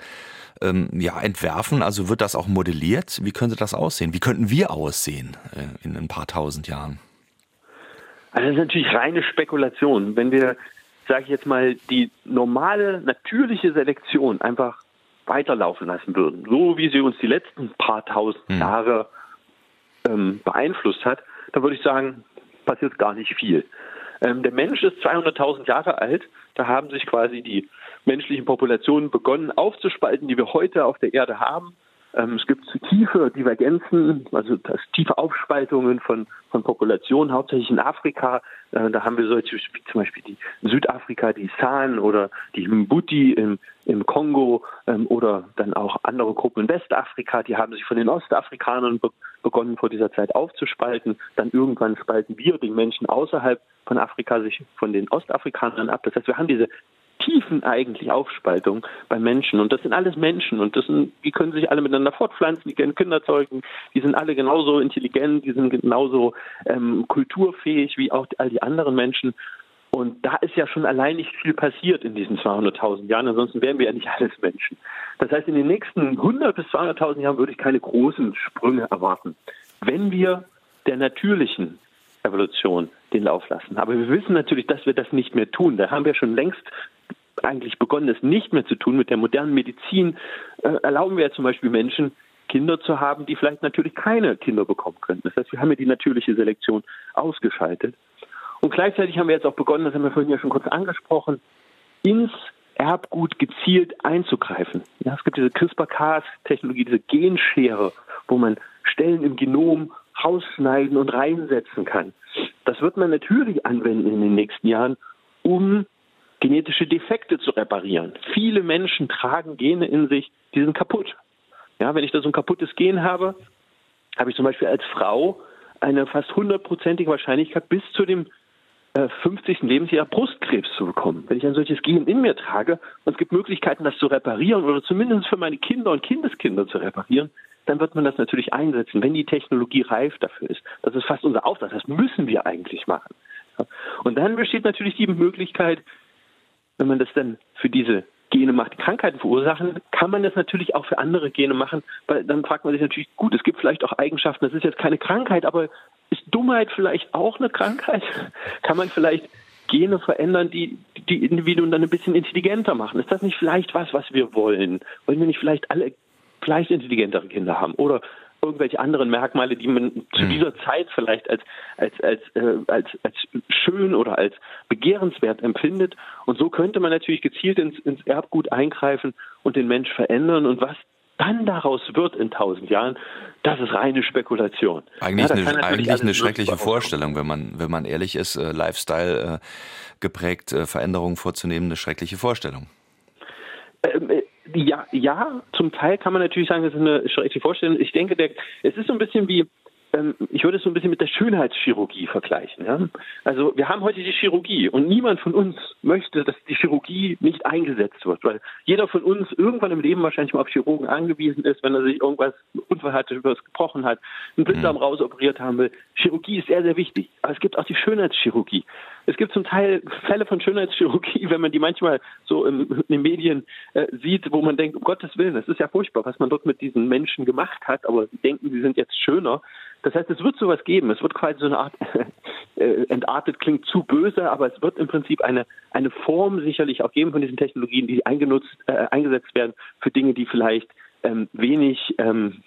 ähm, ja, entwerfen? Also wird das auch modelliert? Wie könnte das aussehen? Wie könnten wir aussehen äh, in ein paar tausend Jahren? Also das ist natürlich reine Spekulation. Wenn wir, sage ich jetzt mal, die normale, natürliche Selektion einfach weiterlaufen lassen würden, so wie sie uns die letzten paar tausend hm. Jahre ähm, beeinflusst hat, dann würde ich sagen, passiert gar nicht viel. Ähm, der Mensch ist 200.000 Jahre alt. Da haben sich quasi die menschlichen Populationen begonnen aufzuspalten, die wir heute auf der Erde haben. Ähm, es gibt tiefe Divergenzen, also tiefe Aufspaltungen von, von Populationen, hauptsächlich in Afrika. Äh, da haben wir solche wie zum Beispiel die Südafrika, die San oder die Mbuti im, im Kongo ähm, oder dann auch andere Gruppen in Westafrika, die haben sich von den Ostafrikanern be begonnen vor dieser Zeit aufzuspalten. Dann irgendwann spalten wir, die Menschen außerhalb von Afrika, sich von den Ostafrikanern ab. Das heißt, wir haben diese tiefen eigentlich Aufspaltung bei Menschen. Und das sind alles Menschen und das sind, die können sich alle miteinander fortpflanzen, die können Kinder zeugen, die sind alle genauso intelligent, die sind genauso ähm, kulturfähig wie auch all die anderen Menschen. Und da ist ja schon allein nicht viel passiert in diesen 200.000 Jahren, ansonsten wären wir ja nicht alles Menschen. Das heißt, in den nächsten 100 bis 200.000 Jahren würde ich keine großen Sprünge erwarten. Wenn wir der natürlichen Evolution den Lauf lassen. Aber wir wissen natürlich, dass wir das nicht mehr tun. Da haben wir schon längst eigentlich begonnen, es nicht mehr zu tun. Mit der modernen Medizin äh, erlauben wir ja zum Beispiel Menschen, Kinder zu haben, die vielleicht natürlich keine Kinder bekommen können. Das heißt, wir haben ja die natürliche Selektion ausgeschaltet. Und gleichzeitig haben wir jetzt auch begonnen, das haben wir vorhin ja schon kurz angesprochen, ins Erbgut gezielt einzugreifen. Ja, es gibt diese CRISPR-Cas-Technologie, diese Genschere, wo man Stellen im Genom rausschneiden und reinsetzen kann. Das wird man natürlich anwenden in den nächsten Jahren, um genetische Defekte zu reparieren. Viele Menschen tragen Gene in sich, die sind kaputt. Ja, wenn ich da so ein kaputtes Gen habe, habe ich zum Beispiel als Frau eine fast hundertprozentige Wahrscheinlichkeit, bis zu dem äh, 50. Lebensjahr Brustkrebs zu bekommen. Wenn ich ein solches Gen in mir trage und es gibt Möglichkeiten, das zu reparieren oder zumindest für meine Kinder und Kindeskinder zu reparieren, dann wird man das natürlich einsetzen, wenn die Technologie reif dafür ist. Das ist fast unser Auftrag. Das müssen wir eigentlich machen. Und dann besteht natürlich die Möglichkeit, wenn man das dann für diese Gene macht, die Krankheiten verursachen, kann man das natürlich auch für andere Gene machen, weil dann fragt man sich natürlich, gut, es gibt vielleicht auch Eigenschaften, das ist jetzt keine Krankheit, aber ist Dummheit vielleicht auch eine Krankheit? Kann man vielleicht Gene verändern, die die Individuen dann ein bisschen intelligenter machen? Ist das nicht vielleicht was, was wir wollen? Wollen wir nicht vielleicht alle vielleicht intelligentere Kinder haben? Oder irgendwelche anderen Merkmale, die man zu mhm. dieser Zeit vielleicht als, als, als, äh, als, als schön oder als begehrenswert empfindet. Und so könnte man natürlich gezielt ins, ins Erbgut eingreifen und den Mensch verändern. Und was dann daraus wird in tausend Jahren, das ist reine Spekulation. Eigentlich, ja, eine, eigentlich eine schreckliche Vorstellung, wenn man, wenn man ehrlich ist, äh, Lifestyle äh, geprägt, äh, Veränderungen vorzunehmen, eine schreckliche Vorstellung. Ähm, äh, ja, ja, zum Teil kann man natürlich sagen, das ist eine schreckliche Vorstellung. Ich denke, der, es ist so ein bisschen wie, ähm, ich würde es so ein bisschen mit der Schönheitschirurgie vergleichen. Ja? Also wir haben heute die Chirurgie und niemand von uns möchte, dass die Chirurgie nicht eingesetzt wird, weil jeder von uns irgendwann im Leben wahrscheinlich mal auf Chirurgen angewiesen ist, wenn er sich irgendwas Unfall hatte, was gebrochen hat, einen Blinddarm mhm. rausoperiert haben will. Chirurgie ist sehr, sehr wichtig. Aber es gibt auch die Schönheitschirurgie. Es gibt zum Teil Fälle von Schönheitschirurgie, wenn man die manchmal so in, den Medien äh, sieht, wo man denkt, um Gottes Willen, das ist ja furchtbar, was man dort mit diesen Menschen gemacht hat, aber sie denken, sie sind jetzt schöner. Das heißt, es wird sowas geben. Es wird quasi so eine Art, äh, entartet klingt zu böse, aber es wird im Prinzip eine, eine Form sicherlich auch geben von diesen Technologien, die eingenutzt, äh, eingesetzt werden für Dinge, die vielleicht ähm, wenig, ähm,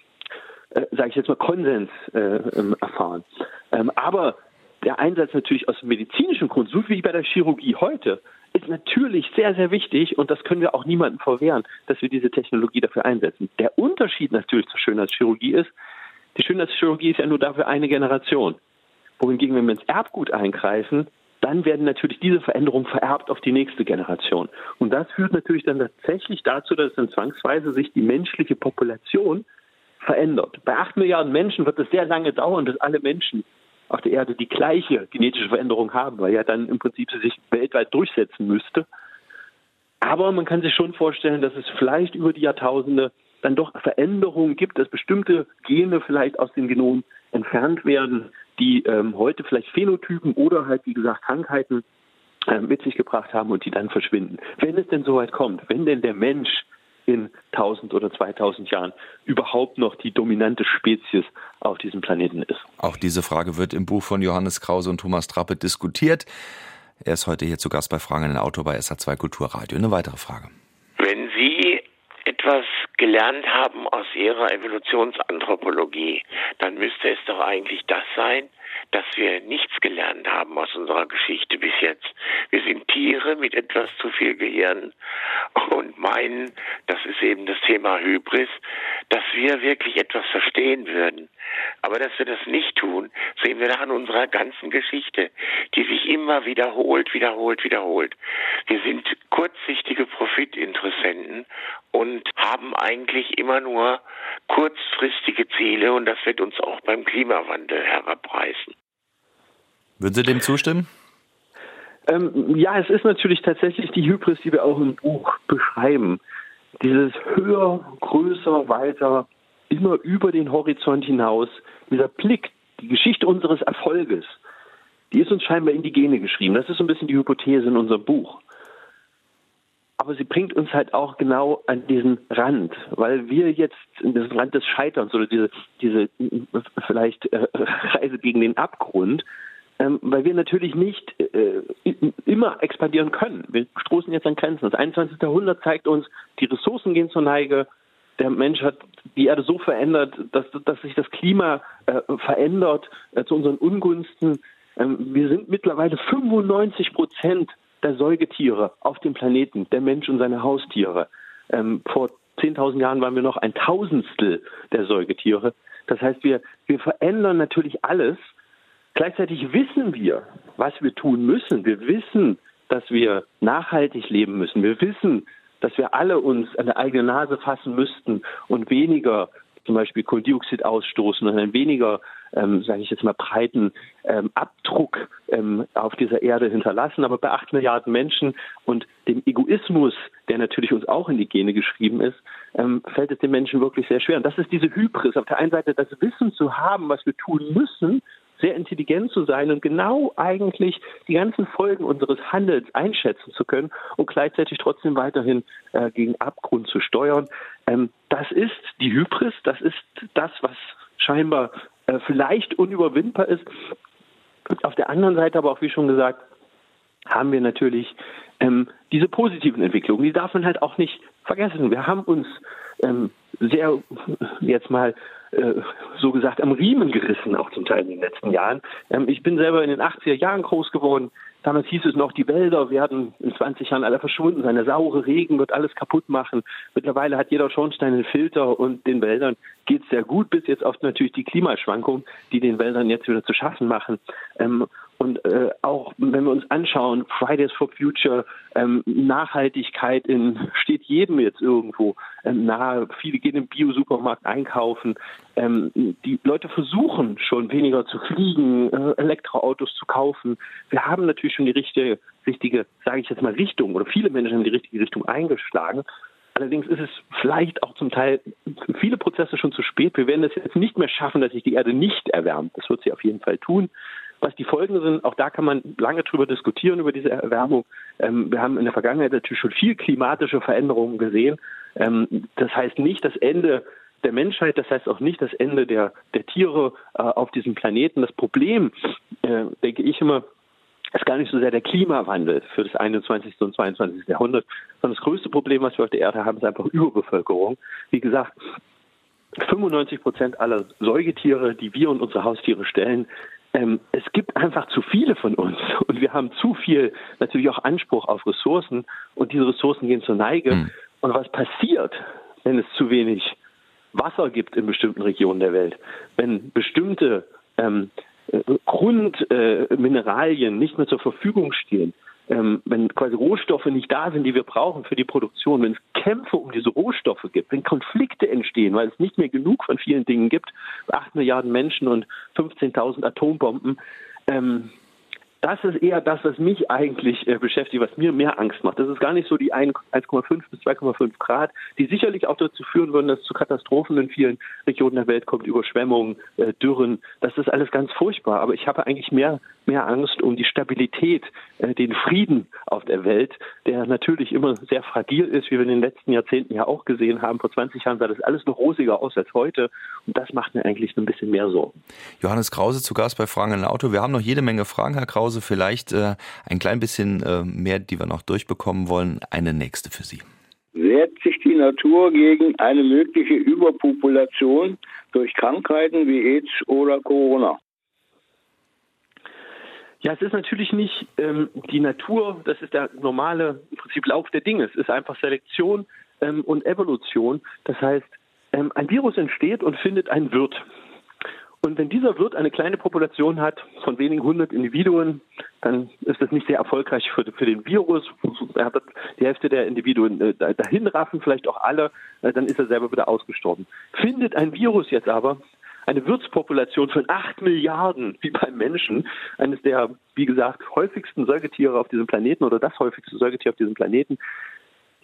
äh, sage ich jetzt mal, Konsens äh, ähm, erfahren. Ähm, aber der Einsatz natürlich aus medizinischem Grund, so wie bei der Chirurgie heute, ist natürlich sehr, sehr wichtig und das können wir auch niemandem verwehren, dass wir diese Technologie dafür einsetzen. Der Unterschied natürlich zur Schönheitschirurgie ist, die Schönheitschirurgie ist ja nur dafür eine Generation. Wohingegen, wenn wir ins Erbgut eingreifen, dann werden natürlich diese Veränderungen vererbt auf die nächste Generation. Und das führt natürlich dann tatsächlich dazu, dass dann zwangsweise sich die menschliche Population verändert. Bei acht Milliarden Menschen wird es sehr lange dauern, bis alle Menschen auf der Erde die gleiche genetische Veränderung haben, weil ja dann im Prinzip sie sich weltweit durchsetzen müsste. Aber man kann sich schon vorstellen, dass es vielleicht über die Jahrtausende dann doch Veränderungen gibt, dass bestimmte Gene vielleicht aus dem Genom entfernt werden, die ähm, heute vielleicht Phänotypen oder halt, wie gesagt, Krankheiten äh, mit sich gebracht haben und die dann verschwinden. Wenn es denn soweit kommt, wenn denn der Mensch in 1000 oder 2000 Jahren überhaupt noch die dominante Spezies auf diesem Planeten ist. Auch diese Frage wird im Buch von Johannes Krause und Thomas Trappe diskutiert. Er ist heute hier zu Gast bei Fragen in den Autor bei SA2 Kulturradio. Eine weitere Frage. Wenn Sie etwas gelernt haben aus Ihrer Evolutionsanthropologie, dann müsste es doch eigentlich das sein, dass wir nichts gelernt haben aus unserer Geschichte bis jetzt. Wir sind Tiere mit etwas zu viel Gehirn und meinen, das ist eben das Thema Hybris, dass wir wirklich etwas verstehen würden. Aber dass wir das nicht tun, sehen wir an unserer ganzen Geschichte, die sich immer wiederholt, wiederholt, wiederholt. Wir sind kurzsichtige Profitinteressenten und haben eigentlich immer nur kurzfristige Ziele und das wird uns auch beim Klimawandel herabreißen. Würden Sie dem zustimmen? Ähm, ja, es ist natürlich tatsächlich die Hybris, die wir auch im Buch beschreiben. Dieses höher, größer, weiter, immer über den Horizont hinaus, dieser Blick, die Geschichte unseres Erfolges, die ist uns scheinbar in die Gene geschrieben. Das ist so ein bisschen die Hypothese in unserem Buch. Aber sie bringt uns halt auch genau an diesen Rand, weil wir jetzt in diesen Rand des Scheiterns oder diese, diese vielleicht äh, Reise gegen den Abgrund, ähm, weil wir natürlich nicht äh, immer expandieren können. Wir stoßen jetzt an Grenzen. Das 21. Jahrhundert zeigt uns, die Ressourcen gehen zur Neige. Der Mensch hat die Erde so verändert, dass, dass sich das Klima äh, verändert äh, zu unseren Ungunsten. Ähm, wir sind mittlerweile 95 Prozent der Säugetiere auf dem Planeten, der Mensch und seine Haustiere. Ähm, vor 10.000 Jahren waren wir noch ein Tausendstel der Säugetiere. Das heißt, wir, wir verändern natürlich alles Gleichzeitig wissen wir, was wir tun müssen. Wir wissen, dass wir nachhaltig leben müssen. Wir wissen, dass wir alle uns an der eigenen Nase fassen müssten und weniger zum Beispiel Kohlendioxid ausstoßen und einen weniger, ähm, sage ich jetzt mal, breiten ähm, Abdruck ähm, auf dieser Erde hinterlassen. Aber bei acht Milliarden Menschen und dem Egoismus, der natürlich uns auch in die Gene geschrieben ist, ähm, fällt es den Menschen wirklich sehr schwer. Und das ist diese Hybris. Auf der einen Seite das Wissen zu haben, was wir tun müssen, sehr intelligent zu sein und genau eigentlich die ganzen Folgen unseres Handels einschätzen zu können und gleichzeitig trotzdem weiterhin äh, gegen Abgrund zu steuern. Ähm, das ist die Hybris, das ist das, was scheinbar äh, vielleicht unüberwindbar ist. Auf der anderen Seite aber auch, wie schon gesagt, haben wir natürlich ähm, diese positiven Entwicklungen. Die darf man halt auch nicht vergessen. Wir haben uns ähm, sehr jetzt mal äh, so gesagt am Riemen gerissen, auch zum Teil in den letzten Jahren. Ähm, ich bin selber in den 80er Jahren groß geworden. Damals hieß es noch, die Wälder werden in 20 Jahren alle verschwunden sein. Der saure Regen wird alles kaputt machen. Mittlerweile hat jeder Schornstein einen Filter und den Wäldern geht es sehr gut, bis jetzt oft natürlich die Klimaschwankungen, die den Wäldern jetzt wieder zu schaffen machen. Ähm, und äh, auch wenn wir uns anschauen, Fridays for Future, ähm, Nachhaltigkeit steht jedem jetzt irgendwo nahe. Viele gehen im Bio-Supermarkt einkaufen. Ähm, die Leute versuchen schon weniger zu fliegen, äh, Elektroautos zu kaufen. Wir haben natürlich schon die richtige, richtige, sage ich jetzt mal, Richtung oder viele Menschen haben die richtige Richtung eingeschlagen. Allerdings ist es vielleicht auch zum Teil für viele Prozesse schon zu spät. Wir werden es jetzt nicht mehr schaffen, dass sich die Erde nicht erwärmt. Das wird sie auf jeden Fall tun. Was die Folgen sind, auch da kann man lange drüber diskutieren, über diese Erwärmung. Ähm, wir haben in der Vergangenheit natürlich schon viel klimatische Veränderungen gesehen. Ähm, das heißt nicht das Ende der Menschheit, das heißt auch nicht das Ende der, der Tiere äh, auf diesem Planeten. Das Problem, äh, denke ich immer, ist gar nicht so sehr der Klimawandel für das 21. und 22. Jahrhundert, sondern das größte Problem, was wir auf der Erde haben, ist einfach Überbevölkerung. Wie gesagt, 95 Prozent aller Säugetiere, die wir und unsere Haustiere stellen, ähm, es gibt einfach zu viele von uns und wir haben zu viel natürlich auch Anspruch auf Ressourcen und diese Ressourcen gehen zur Neige. Mhm. Und was passiert, wenn es zu wenig Wasser gibt in bestimmten Regionen der Welt, wenn bestimmte ähm, äh, Grundmineralien äh, nicht mehr zur Verfügung stehen, ähm, wenn quasi Rohstoffe nicht da sind, die wir brauchen für die Produktion, wenn es Kämpfe um diese Rohstoffe gibt, wenn Konflikte entstehen, weil es nicht mehr genug von vielen Dingen gibt, acht Milliarden Menschen und 15.000 Atombomben, ähm, das ist eher das, was mich eigentlich äh, beschäftigt, was mir mehr Angst macht. Das ist gar nicht so die 1,5 bis 2,5 Grad, die sicherlich auch dazu führen würden, dass es zu Katastrophen in vielen Regionen der Welt kommt, Überschwemmungen, äh, Dürren. Das ist alles ganz furchtbar. Aber ich habe eigentlich mehr, mehr Angst um die Stabilität, äh, den Frieden auf der Welt, der natürlich immer sehr fragil ist, wie wir in den letzten Jahrzehnten ja auch gesehen haben. Vor 20 Jahren sah das alles noch rosiger aus als heute. Und das macht mir eigentlich ein bisschen mehr Sorgen. Johannes Krause zu Gast bei Fragen in Auto. Wir haben noch jede Menge Fragen, Herr Krause. Pause vielleicht äh, ein klein bisschen äh, mehr, die wir noch durchbekommen wollen. Eine nächste für Sie. Wehrt sich die Natur gegen eine mögliche Überpopulation durch Krankheiten wie AIDS oder Corona? Ja, es ist natürlich nicht ähm, die Natur, das ist der normale im Prinzip Lauf der Dinge. Es ist einfach Selektion ähm, und Evolution. Das heißt, ähm, ein Virus entsteht und findet einen Wirt. Und wenn dieser Wirt eine kleine Population hat von wenigen hundert Individuen, dann ist das nicht sehr erfolgreich für, für den Virus. Er hat die Hälfte der Individuen äh, dahin raffen, vielleicht auch alle, äh, dann ist er selber wieder ausgestorben. Findet ein Virus jetzt aber eine Wirtspopulation von acht Milliarden, wie beim Menschen, eines der, wie gesagt, häufigsten Säugetiere auf diesem Planeten oder das häufigste Säugetier auf diesem Planeten,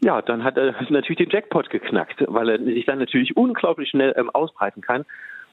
ja, dann hat er natürlich den Jackpot geknackt, weil er sich dann natürlich unglaublich schnell ähm, ausbreiten kann.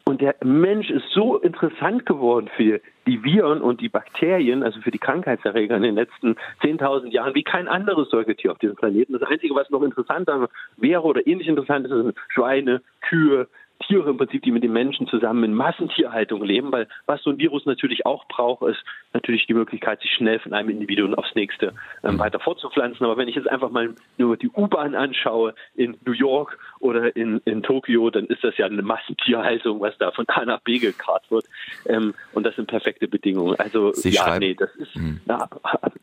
Und der Mensch ist so interessant geworden für die Viren und die Bakterien, also für die Krankheitserreger in den letzten 10.000 Jahren, wie kein anderes Säugetier auf diesem Planeten. Das Einzige, was noch interessanter wäre oder ähnlich interessant ist, sind Schweine, Kühe, Tiere im Prinzip, die mit den Menschen zusammen in Massentierhaltung leben, weil was so ein Virus natürlich auch braucht, ist natürlich die Möglichkeit, sich schnell von einem Individuum aufs nächste ähm, weiter fortzupflanzen. Aber wenn ich jetzt einfach mal nur die U-Bahn anschaue in New York oder in, in Tokio, dann ist das ja eine Massentierhaltung, was da von A nach B gekarrt wird. Ähm, und das sind perfekte Bedingungen. Also Sie ja, schreiben. nee, das ist, mhm. ja,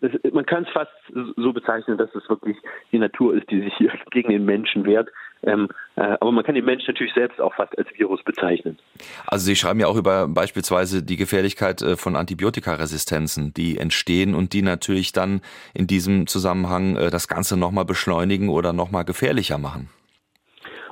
das, man kann es fast so bezeichnen, dass es wirklich die Natur ist, die sich hier gegen den Menschen wehrt. Ähm, äh, aber man kann den Menschen natürlich selbst auch fast als Virus bezeichnen. Also Sie schreiben ja auch über beispielsweise die Gefährlichkeit äh, von Antibiotikaresistenzen, die entstehen und die natürlich dann in diesem Zusammenhang äh, das Ganze nochmal beschleunigen oder nochmal gefährlicher machen.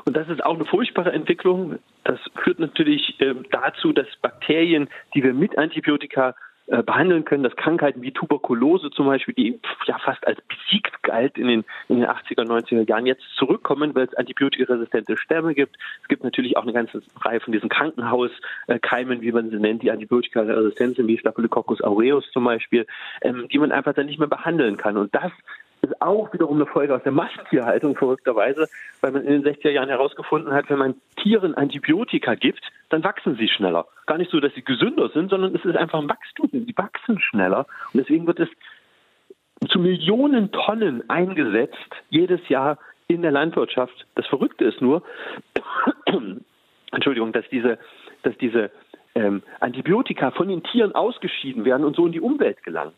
Und das ist auch eine furchtbare Entwicklung. Das führt natürlich äh, dazu, dass Bakterien, die wir mit Antibiotika äh, behandeln können, dass Krankheiten wie Tuberkulose zum Beispiel, die ja fast als besiegt galt in den, in den 80er, 90er Jahren, jetzt zurückkommen, weil es antibiotikaresistente Stämme gibt. Es gibt natürlich auch eine ganze Reihe von diesen Krankenhauskeimen, wie man sie nennt, die antibiotikaresistent sind, wie Staphylococcus aureus zum Beispiel, ähm, die man einfach dann nicht mehr behandeln kann. Und das ist auch wiederum eine Folge aus der Massentierhaltung, verrückterweise, weil man in den 60er Jahren herausgefunden hat, wenn man Tieren Antibiotika gibt, dann wachsen sie schneller. Gar nicht so, dass sie gesünder sind, sondern es ist einfach ein Wachstum. Sie wachsen schneller. Und deswegen wird es zu Millionen Tonnen eingesetzt, jedes Jahr in der Landwirtschaft. Das Verrückte ist nur, Entschuldigung, dass diese, dass diese ähm, Antibiotika von den Tieren ausgeschieden werden und so in die Umwelt gelangen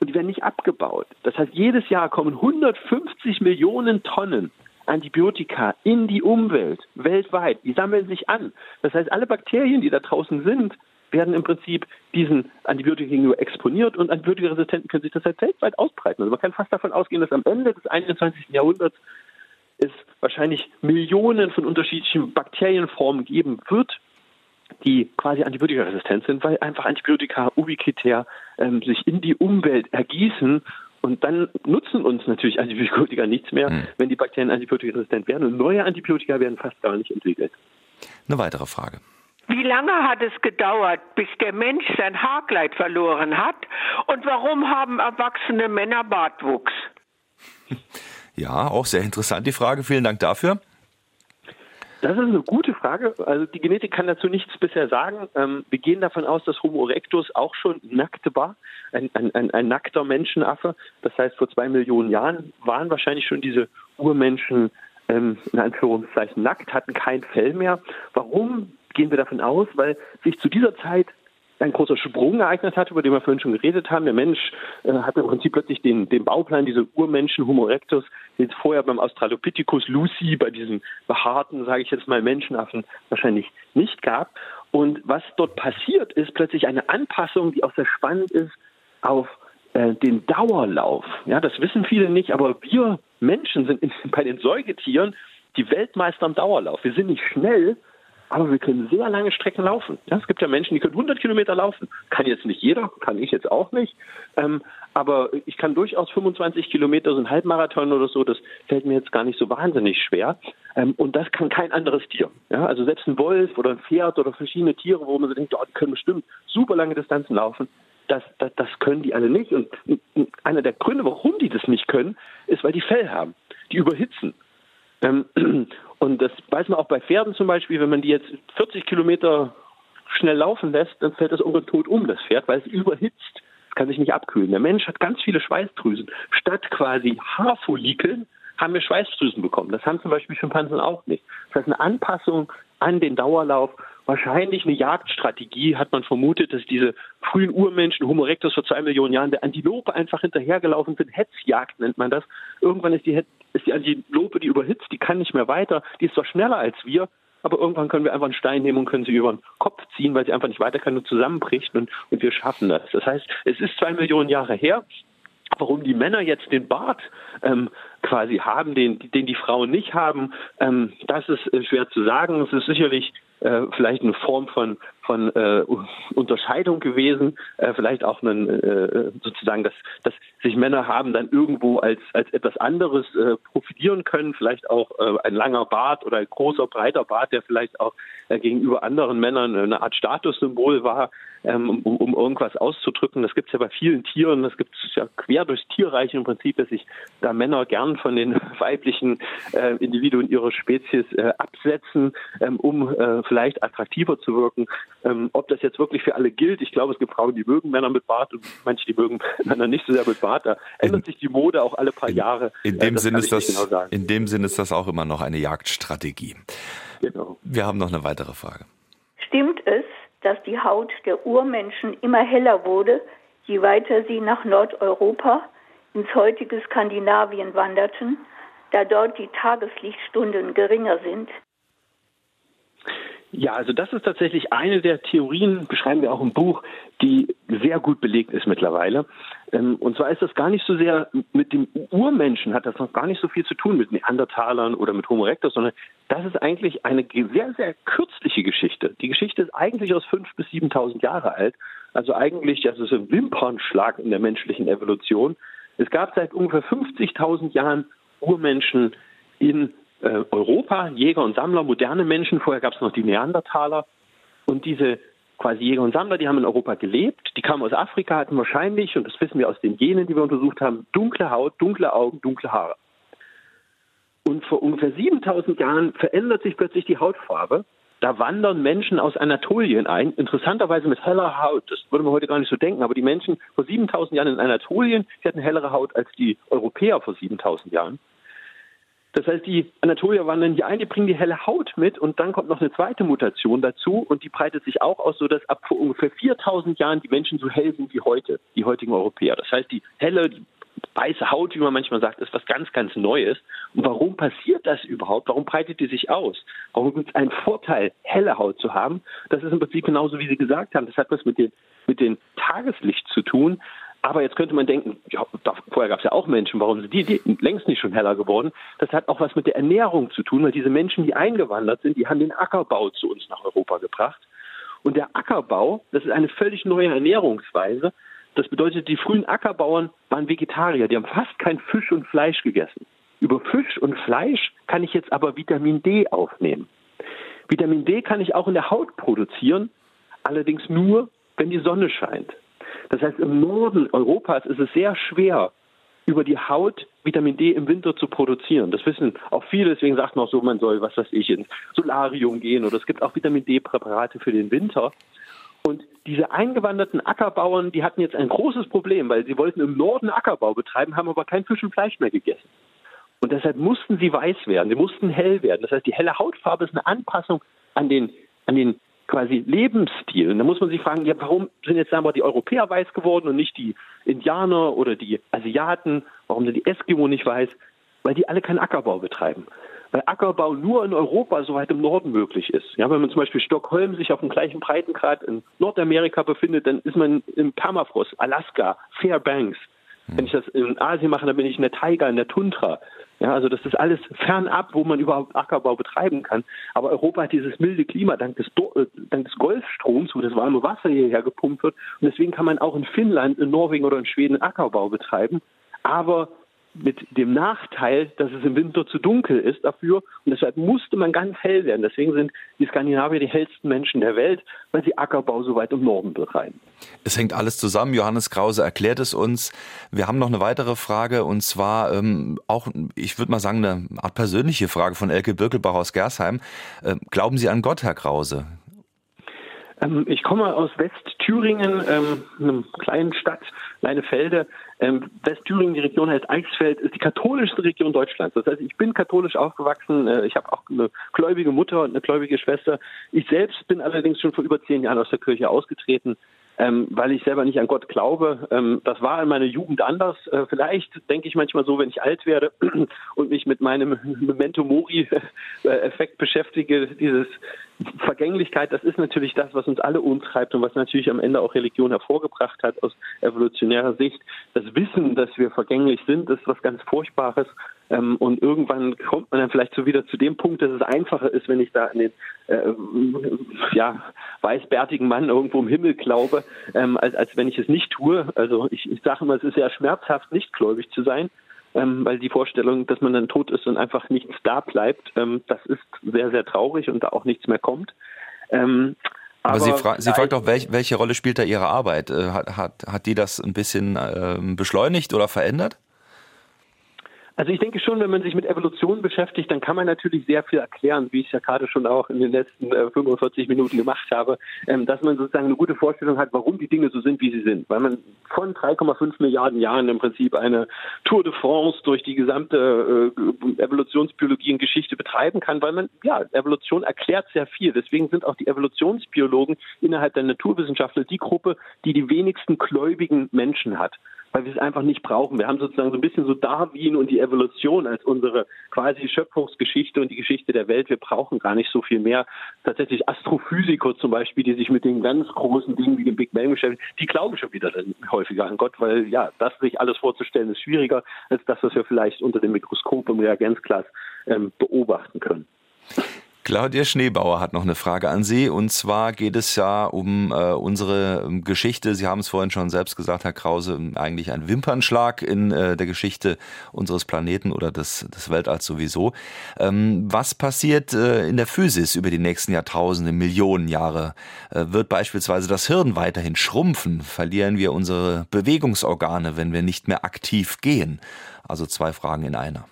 und die werden nicht abgebaut. Das heißt, jedes Jahr kommen 150 Millionen Tonnen Antibiotika in die Umwelt weltweit. Die sammeln sich an. Das heißt, alle Bakterien, die da draußen sind, werden im Prinzip diesen Antibiotika gegenüber exponiert und Antibiotikaresistenten können sich das halt weltweit ausbreiten. Also man kann fast davon ausgehen, dass am Ende des 21. Jahrhunderts es wahrscheinlich Millionen von unterschiedlichen Bakterienformen geben wird, die quasi antibiotikaresistent sind, weil einfach Antibiotika ubiquitär ähm, sich in die Umwelt ergießen und dann nutzen uns natürlich Antibiotika nichts mehr, hm. wenn die Bakterien antibiotikaresistent werden und neue Antibiotika werden fast gar nicht entwickelt. Eine weitere Frage. Wie lange hat es gedauert, bis der Mensch sein Haarkleid verloren hat? Und warum haben erwachsene Männer Bartwuchs? Ja, auch sehr interessant die Frage. Vielen Dank dafür. Das ist eine gute Frage. Also die Genetik kann dazu nichts bisher sagen. Ähm, wir gehen davon aus, dass Homo erectus auch schon nackte war, ein, ein, ein, ein, nackter Menschenaffe. Das heißt, vor zwei Millionen Jahren waren wahrscheinlich schon diese Urmenschen ähm, in Anführungszeichen nackt, hatten kein Fell mehr. Warum gehen wir davon aus? Weil sich zu dieser Zeit ein großer Sprung ereignet hat, über den wir vorhin schon geredet haben. Der Mensch äh, hat im Prinzip plötzlich den, den Bauplan, diese Urmenschen Homo erectus, den es vorher beim Australopithecus Lucy, bei diesen behaarten, sage ich jetzt mal, Menschenaffen wahrscheinlich nicht gab. Und was dort passiert, ist plötzlich eine Anpassung, die auch sehr spannend ist, auf äh, den Dauerlauf. Ja, das wissen viele nicht, aber wir Menschen sind in, bei den Säugetieren die Weltmeister im Dauerlauf. Wir sind nicht schnell, aber wir können sehr lange Strecken laufen. Ja, es gibt ja Menschen, die können 100 Kilometer laufen. Kann jetzt nicht jeder, kann ich jetzt auch nicht. Ähm, aber ich kann durchaus 25 Kilometer, so ein Halbmarathon oder so, das fällt mir jetzt gar nicht so wahnsinnig schwer. Ähm, und das kann kein anderes Tier. Ja, also selbst ein Wolf oder ein Pferd oder verschiedene Tiere, wo man so denkt, oh, die können bestimmt super lange Distanzen laufen. Das, das, das können die alle nicht. Und einer der Gründe, warum die das nicht können, ist, weil die Fell haben. Die überhitzen. Ähm, und das weiß man auch bei Pferden zum Beispiel, wenn man die jetzt 40 Kilometer schnell laufen lässt, dann fällt das irgendwann tot um, das Pferd, weil es überhitzt. Kann sich nicht abkühlen. Der Mensch hat ganz viele Schweißdrüsen. Statt quasi Haarfollikeln haben wir Schweißdrüsen bekommen. Das haben zum Beispiel Schimpansen auch nicht. Das heißt, eine Anpassung an den Dauerlauf, wahrscheinlich eine Jagdstrategie, hat man vermutet, dass diese frühen Urmenschen, Homo erectus vor zwei Millionen Jahren, der Antilope einfach hinterhergelaufen sind. Hetzjagd nennt man das. Irgendwann ist die, ist die Antilope, die überhitzt, die kann nicht mehr weiter. Die ist zwar schneller als wir, aber irgendwann können wir einfach einen Stein nehmen und können sie über den Kopf ziehen, weil sie einfach nicht weiter kann und zusammenbricht und, und wir schaffen das. Das heißt, es ist zwei Millionen Jahre her. Warum die Männer jetzt den Bart ähm, quasi haben, den, den die Frauen nicht haben, ähm, das ist äh, schwer zu sagen. Es ist sicherlich äh, vielleicht eine Form von, von äh, Unterscheidung gewesen, äh, vielleicht auch einen, äh, sozusagen, dass, dass sich Männer haben dann irgendwo als, als etwas anderes äh, profilieren können, vielleicht auch äh, ein langer Bart oder ein großer, breiter Bart, der vielleicht auch äh, gegenüber anderen Männern eine Art Statussymbol war, ähm, um, um irgendwas auszudrücken. Das gibt es ja bei vielen Tieren, das gibt es ja quer durchs Tierreich im Prinzip, dass sich da Männer gern von den weiblichen äh, Individuen ihrer Spezies äh, absetzen, ähm, um äh, vielleicht attraktiver zu wirken. Ähm, ob das jetzt wirklich für alle gilt, ich glaube, es gibt Frauen, die mögen Männer mit Bart und manche, die mögen Männer nicht so sehr mit Bart. Da ändert in, sich die Mode auch alle paar Jahre. In, dem, äh, Sinn ist das, genau in dem Sinn ist das auch immer noch eine Jagdstrategie. Genau. Wir haben noch eine weitere Frage. Stimmt es, dass die Haut der Urmenschen immer heller wurde, je weiter sie nach Nordeuropa ins heutige Skandinavien wanderten, da dort die Tageslichtstunden geringer sind? Ja, also das ist tatsächlich eine der Theorien, beschreiben wir auch im Buch, die sehr gut belegt ist mittlerweile. Ähm, und zwar ist das gar nicht so sehr mit dem Urmenschen, hat das noch gar nicht so viel zu tun mit Neandertalern oder mit Homo erectus, sondern das ist eigentlich eine sehr, sehr kürzliche Geschichte. Die Geschichte ist eigentlich aus 5.000 bis 7.000 Jahre alt. Also eigentlich, das ist ein Wimpernschlag in der menschlichen Evolution. Es gab seit ungefähr 50.000 Jahren Urmenschen in äh, Europa, Jäger und Sammler, moderne Menschen. Vorher gab es noch die Neandertaler. Und diese quasi Jäger und Sammler, die haben in Europa gelebt. Die kamen aus Afrika, hatten wahrscheinlich, und das wissen wir aus den Genen, die wir untersucht haben, dunkle Haut, dunkle Augen, dunkle Haare. Und vor ungefähr 7000 Jahren verändert sich plötzlich die Hautfarbe. Da wandern Menschen aus Anatolien ein, interessanterweise mit heller Haut. Das würde man heute gar nicht so denken, aber die Menschen vor 7000 Jahren in Anatolien, die hatten hellere Haut als die Europäer vor 7000 Jahren. Das heißt, die Anatolier wandern hier ein, die bringen die helle Haut mit und dann kommt noch eine zweite Mutation dazu und die breitet sich auch aus, sodass ab vor ungefähr 4000 Jahren die Menschen so hell sind wie heute, die heutigen Europäer. Das heißt, die helle, die weiße Haut, wie man manchmal sagt, ist was ganz, ganz Neues. Und warum passiert das überhaupt? Warum breitet die sich aus? Warum gibt es einen Vorteil, helle Haut zu haben? Das ist im Prinzip genauso, wie Sie gesagt haben. Das hat was mit dem, mit dem Tageslicht zu tun. Aber jetzt könnte man denken, ja, da, vorher gab es ja auch Menschen, warum sind die, die längst nicht schon heller geworden? Das hat auch was mit der Ernährung zu tun, weil diese Menschen, die eingewandert sind, die haben den Ackerbau zu uns nach Europa gebracht. Und der Ackerbau, das ist eine völlig neue Ernährungsweise. Das bedeutet, die frühen Ackerbauern waren Vegetarier, die haben fast kein Fisch und Fleisch gegessen. Über Fisch und Fleisch kann ich jetzt aber Vitamin D aufnehmen. Vitamin D kann ich auch in der Haut produzieren, allerdings nur, wenn die Sonne scheint. Das heißt, im Norden Europas ist es sehr schwer, über die Haut Vitamin D im Winter zu produzieren. Das wissen auch viele, deswegen sagt man auch so, man soll, was weiß ich, ins Solarium gehen oder es gibt auch Vitamin D-Präparate für den Winter. Und diese eingewanderten Ackerbauern, die hatten jetzt ein großes Problem, weil sie wollten im Norden Ackerbau betreiben, haben aber kein Fisch und Fleisch mehr gegessen. Und deshalb mussten sie weiß werden, sie mussten hell werden. Das heißt, die helle Hautfarbe ist eine Anpassung an den, an den quasi Lebensstil. Und da muss man sich fragen, ja, warum sind jetzt sagen wir, die Europäer weiß geworden und nicht die Indianer oder die Asiaten? Warum sind die Eskimo nicht weiß? Weil die alle keinen Ackerbau betreiben. Weil Ackerbau nur in Europa so weit im Norden möglich ist. Ja, wenn man zum Beispiel Stockholm sich auf dem gleichen Breitengrad in Nordamerika befindet, dann ist man im Permafrost, Alaska, Fairbanks. Wenn ich das in Asien mache, dann bin ich in der Taiga, in der Tundra. Ja, also das ist alles fernab, wo man überhaupt Ackerbau betreiben kann. Aber Europa hat dieses milde Klima dank des, äh, dank des Golfstroms, wo das warme Wasser hierher gepumpt wird. Und deswegen kann man auch in Finnland, in Norwegen oder in Schweden Ackerbau betreiben. Aber mit dem Nachteil, dass es im Winter zu dunkel ist dafür. Und deshalb musste man ganz hell werden. Deswegen sind die Skandinavier die hellsten Menschen der Welt, weil sie Ackerbau so weit im Norden betreiben. Es hängt alles zusammen. Johannes Krause erklärt es uns. Wir haben noch eine weitere Frage und zwar ähm, auch, ich würde mal sagen, eine Art persönliche Frage von Elke Birkelbach aus Gersheim. Ähm, glauben Sie an Gott, Herr Krause? Ähm, ich komme aus Westthüringen, ähm, einer kleinen Stadt, Leinefelde. Ähm, Westthüringen, die Region heißt Eichsfeld, ist die katholischste Region Deutschlands. Das heißt, ich bin katholisch aufgewachsen. Äh, ich habe auch eine gläubige Mutter und eine gläubige Schwester. Ich selbst bin allerdings schon vor über zehn Jahren aus der Kirche ausgetreten ähm, weil ich selber nicht an Gott glaube. Ähm, das war in meiner Jugend anders. Äh, vielleicht denke ich manchmal so, wenn ich alt werde und mich mit meinem Memento Mori-Effekt beschäftige, dieses Vergänglichkeit, das ist natürlich das, was uns alle umtreibt und was natürlich am Ende auch Religion hervorgebracht hat aus evolutionärer Sicht. Das Wissen, dass wir vergänglich sind, ist was ganz Furchtbares. Ähm, und irgendwann kommt man dann vielleicht so wieder zu dem Punkt, dass es einfacher ist, wenn ich da an den äh, ja, weißbärtigen Mann irgendwo im Himmel glaube, ähm, als, als wenn ich es nicht tue. Also ich, ich sage immer, es ist sehr schmerzhaft, nicht gläubig zu sein. Ähm, weil die Vorstellung, dass man dann tot ist und einfach nichts da bleibt, ähm, das ist sehr, sehr traurig und da auch nichts mehr kommt. Ähm, aber, aber sie, fra sie fragt auch, welch, welche Rolle spielt da Ihre Arbeit? Äh, hat, hat, hat die das ein bisschen äh, beschleunigt oder verändert? Also ich denke schon, wenn man sich mit Evolution beschäftigt, dann kann man natürlich sehr viel erklären, wie ich ja gerade schon auch in den letzten äh, 45 Minuten gemacht habe, ähm, dass man sozusagen eine gute Vorstellung hat, warum die Dinge so sind, wie sie sind. Weil man von 3,5 Milliarden Jahren im Prinzip eine Tour de France durch die gesamte äh, Evolutionsbiologie und Geschichte betreiben kann, weil man, ja, Evolution erklärt sehr viel. Deswegen sind auch die Evolutionsbiologen innerhalb der Naturwissenschaftler die Gruppe, die die wenigsten gläubigen Menschen hat weil wir es einfach nicht brauchen. Wir haben sozusagen so ein bisschen so Darwin und die Evolution als unsere quasi Schöpfungsgeschichte und die Geschichte der Welt. Wir brauchen gar nicht so viel mehr. Tatsächlich Astrophysiker zum Beispiel, die sich mit den ganz großen Dingen wie dem Big Bang beschäftigen, die glauben schon wieder häufiger an Gott, weil ja, das sich alles vorzustellen ist schwieriger als das, was wir vielleicht unter dem Mikroskop im Reagenzglas ähm, beobachten können. Claudia Schneebauer hat noch eine Frage an Sie. Und zwar geht es ja um äh, unsere ähm, Geschichte. Sie haben es vorhin schon selbst gesagt, Herr Krause, eigentlich ein Wimpernschlag in äh, der Geschichte unseres Planeten oder des, des Weltalls sowieso. Ähm, was passiert äh, in der Physis über die nächsten Jahrtausende, Millionen Jahre? Äh, wird beispielsweise das Hirn weiterhin schrumpfen? Verlieren wir unsere Bewegungsorgane, wenn wir nicht mehr aktiv gehen? Also zwei Fragen in einer.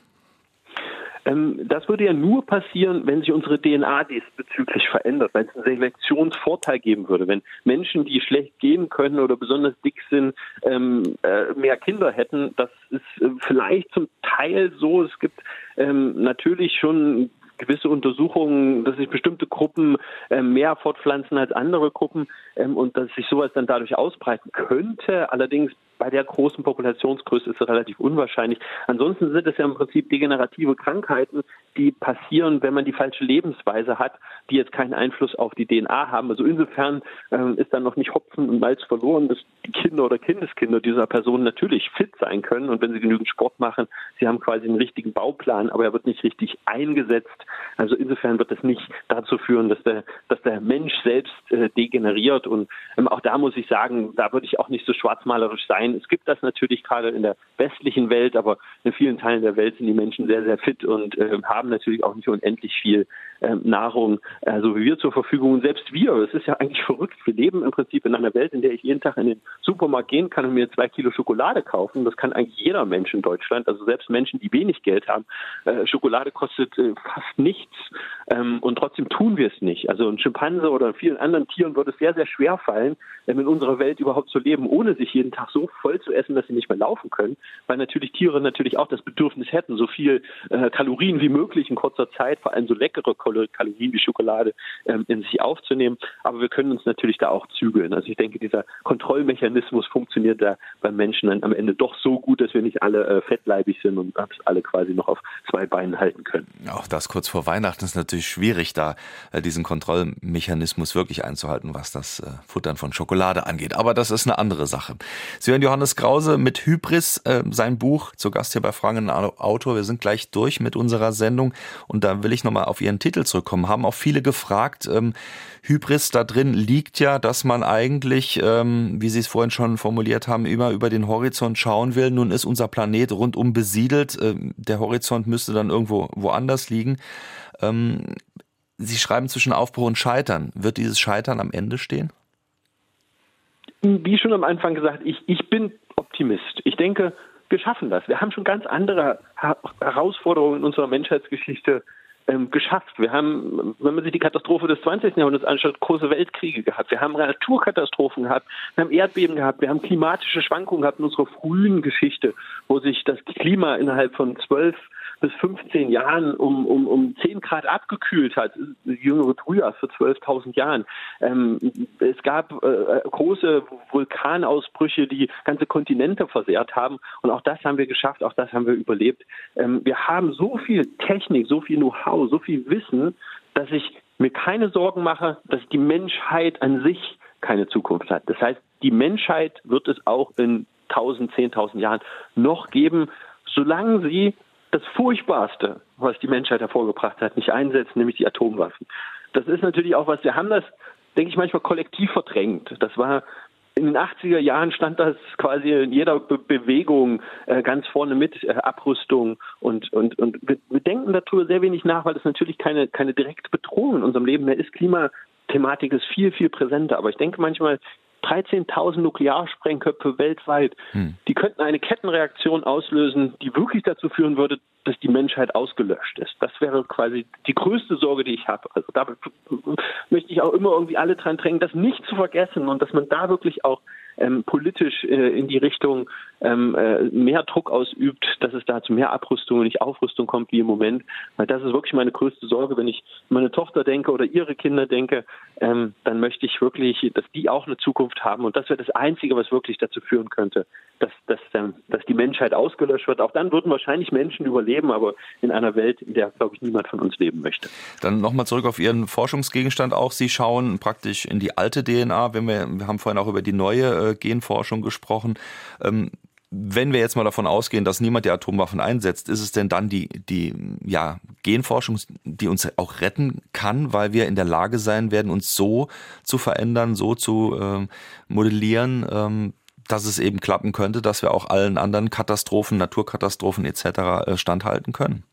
Ähm, das würde ja nur passieren, wenn sich unsere DNA diesbezüglich verändert, wenn es einen Selektionsvorteil geben würde. Wenn Menschen, die schlecht gehen können oder besonders dick sind, ähm, äh, mehr Kinder hätten, das ist äh, vielleicht zum Teil so. Es gibt ähm, natürlich schon gewisse Untersuchungen, dass sich bestimmte Gruppen äh, mehr fortpflanzen als andere Gruppen ähm, und dass sich sowas dann dadurch ausbreiten könnte. Allerdings bei der großen Populationsgröße ist es relativ unwahrscheinlich. Ansonsten sind es ja im Prinzip degenerative Krankheiten, die passieren, wenn man die falsche Lebensweise hat, die jetzt keinen Einfluss auf die DNA haben. Also insofern ähm, ist dann noch nicht Hopfen und Malz verloren, dass die Kinder oder Kindeskinder dieser Person natürlich fit sein können und wenn sie genügend Sport machen, sie haben quasi einen richtigen Bauplan, aber er wird nicht richtig eingesetzt. Also insofern wird das nicht dazu führen, dass der, dass der Mensch selbst äh, degeneriert und ähm, auch da muss ich sagen, da würde ich auch nicht so schwarzmalerisch sein es gibt das natürlich gerade in der westlichen Welt, aber in vielen Teilen der Welt sind die Menschen sehr, sehr fit und äh, haben natürlich auch nicht unendlich viel Nahrung, äh, so wie wir zur Verfügung. Und selbst wir, es ist ja eigentlich verrückt, wir leben im Prinzip in einer Welt, in der ich jeden Tag in den Supermarkt gehen kann und mir zwei Kilo Schokolade kaufen. Das kann eigentlich jeder Mensch in Deutschland, also selbst Menschen, die wenig Geld haben. Äh, Schokolade kostet äh, fast nichts ähm, und trotzdem tun wir es nicht. Also ein Schimpanse oder vielen anderen Tieren würde es sehr, sehr schwer fallen, ähm, in unserer Welt überhaupt zu leben, ohne sich jeden Tag so voll zu essen, dass sie nicht mehr laufen können, weil natürlich Tiere natürlich auch das Bedürfnis hätten, so viel Kalorien wie möglich in kurzer Zeit, vor allem so leckere Kalorien wie Schokolade ähm, in sich aufzunehmen. Aber wir können uns natürlich da auch zügeln. Also ich denke, dieser Kontrollmechanismus funktioniert da beim Menschen dann am Ende doch so gut, dass wir nicht alle äh, fettleibig sind und alle quasi noch auf zwei Beinen halten können. Auch das kurz vor Weihnachten ist natürlich schwierig, da äh, diesen Kontrollmechanismus wirklich einzuhalten, was das äh, Futtern von Schokolade angeht. Aber das ist eine andere Sache. Sie hören Johannes Krause mit Hybris, äh, sein Buch, zu Gast hier bei Fragen Autor. Wir sind gleich durch mit unserer Sendung und da will ich nochmal auf Ihren Titel zurückkommen. Haben auch viele gefragt, ähm, Hybris da drin liegt ja, dass man eigentlich, ähm, wie Sie es vorhin schon formuliert haben, immer über den Horizont schauen will. Nun ist unser Planet rundum besiedelt. Ähm, der Horizont müsste dann irgendwo woanders liegen. Ähm, Sie schreiben zwischen Aufbruch und Scheitern. Wird dieses Scheitern am Ende stehen? Wie schon am Anfang gesagt, ich, ich bin Optimist. Ich denke, wir schaffen das. Wir haben schon ganz andere Herausforderungen in unserer Menschheitsgeschichte ähm, geschafft. Wir haben, wenn man sich die Katastrophe des 20. Jahrhunderts anschaut, große Weltkriege gehabt. Wir haben Naturkatastrophen gehabt. Wir haben Erdbeben gehabt. Wir haben klimatische Schwankungen gehabt in unserer frühen Geschichte, wo sich das Klima innerhalb von zwölf bis 15 Jahren um, um, um 10 Grad abgekühlt hat, jüngere Frühjahr für 12.000 Jahren. Ähm, es gab äh, große Vulkanausbrüche, die ganze Kontinente versehrt haben. Und auch das haben wir geschafft, auch das haben wir überlebt. Ähm, wir haben so viel Technik, so viel Know-how, so viel Wissen, dass ich mir keine Sorgen mache, dass die Menschheit an sich keine Zukunft hat. Das heißt, die Menschheit wird es auch in 1000, 10.000 Jahren noch geben, solange sie das Furchtbarste, was die Menschheit hervorgebracht hat, nicht einsetzt, nämlich die Atomwaffen. Das ist natürlich auch was, wir haben das, denke ich, manchmal kollektiv verdrängt. Das war in den 80er Jahren stand das quasi in jeder Be Bewegung äh, ganz vorne mit, äh, Abrüstung und, und, und wir, wir denken darüber sehr wenig nach, weil das natürlich keine, keine direkte Bedrohung in unserem Leben mehr ist. Klimathematik ist viel, viel präsenter. Aber ich denke manchmal, 13.000 Nuklearsprengköpfe weltweit. Hm. Die könnten eine Kettenreaktion auslösen, die wirklich dazu führen würde, dass die Menschheit ausgelöscht ist. Das wäre quasi die größte Sorge, die ich habe. Also da möchte ich auch immer irgendwie alle dran drängen, das nicht zu vergessen und dass man da wirklich auch ähm, politisch äh, in die Richtung ähm, äh, mehr Druck ausübt, dass es da zu mehr Abrüstung und nicht Aufrüstung kommt wie im Moment. Weil das ist wirklich meine größte Sorge, wenn ich meine Tochter denke oder ihre Kinder denke, ähm, dann möchte ich wirklich, dass die auch eine Zukunft haben. Und das wäre das Einzige, was wirklich dazu führen könnte, dass, dass, ähm, dass die Menschheit ausgelöscht wird. Auch dann würden wahrscheinlich Menschen überleben, aber in einer Welt, in der, glaube ich, niemand von uns leben möchte. Dann nochmal zurück auf Ihren Forschungsgegenstand auch. Sie schauen praktisch in die alte DNA, wenn wir, wir haben vorhin auch über die neue äh, Genforschung gesprochen. Ähm, wenn wir jetzt mal davon ausgehen, dass niemand die Atomwaffen einsetzt, ist es denn dann die, die ja, Genforschung, die uns auch retten kann, weil wir in der Lage sein werden, uns so zu verändern, so zu ähm, modellieren, ähm, dass es eben klappen könnte, dass wir auch allen anderen Katastrophen, Naturkatastrophen etc. Äh, standhalten können?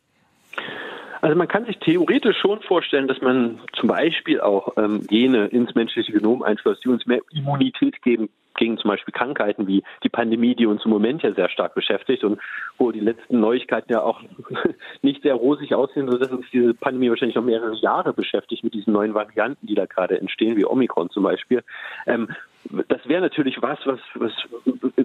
Also man kann sich theoretisch schon vorstellen, dass man zum Beispiel auch ähm, Gene ins menschliche Genom einschloss, die uns mehr Immunität geben gegen zum Beispiel Krankheiten wie die Pandemie, die uns im Moment ja sehr stark beschäftigt und wo die letzten Neuigkeiten ja auch nicht sehr rosig aussehen, sodass uns diese Pandemie wahrscheinlich noch mehrere Jahre beschäftigt mit diesen neuen Varianten, die da gerade entstehen, wie Omikron zum Beispiel. Ähm, das wäre natürlich was, was, was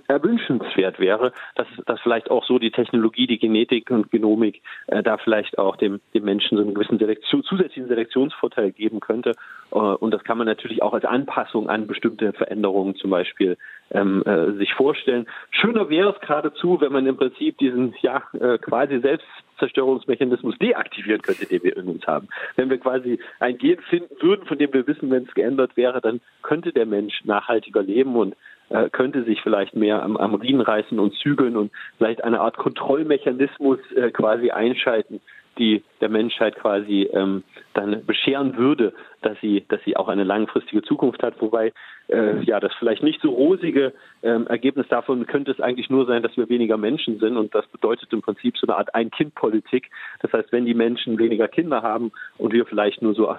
erwünschenswert wäre, dass, dass vielleicht auch so die Technologie, die Genetik und Genomik äh, da vielleicht auch dem, dem Menschen so einen gewissen Selektion, zusätzlichen Selektionsvorteil geben könnte. Äh, und das kann man natürlich auch als Anpassung an bestimmte Veränderungen zum Beispiel ähm, äh, sich vorstellen. Schöner wäre es geradezu, wenn man im Prinzip diesen ja äh, quasi Selbstzerstörungsmechanismus deaktivieren könnte, den wir in uns haben. Wenn wir quasi ein Gen finden würden, von dem wir wissen, wenn es geändert wäre, dann könnte der Mensch nachhaltiger leben und äh, könnte sich vielleicht mehr am, am Riemen reißen und zügeln und vielleicht eine Art Kontrollmechanismus äh, quasi einschalten, die der Menschheit quasi ähm, dann bescheren würde, dass sie, dass sie auch eine langfristige Zukunft hat. Wobei äh, ja das vielleicht nicht so rosige ähm, Ergebnis davon könnte es eigentlich nur sein, dass wir weniger Menschen sind und das bedeutet im Prinzip so eine Art Ein-Kind-Politik. Das heißt, wenn die Menschen weniger Kinder haben und wir vielleicht nur so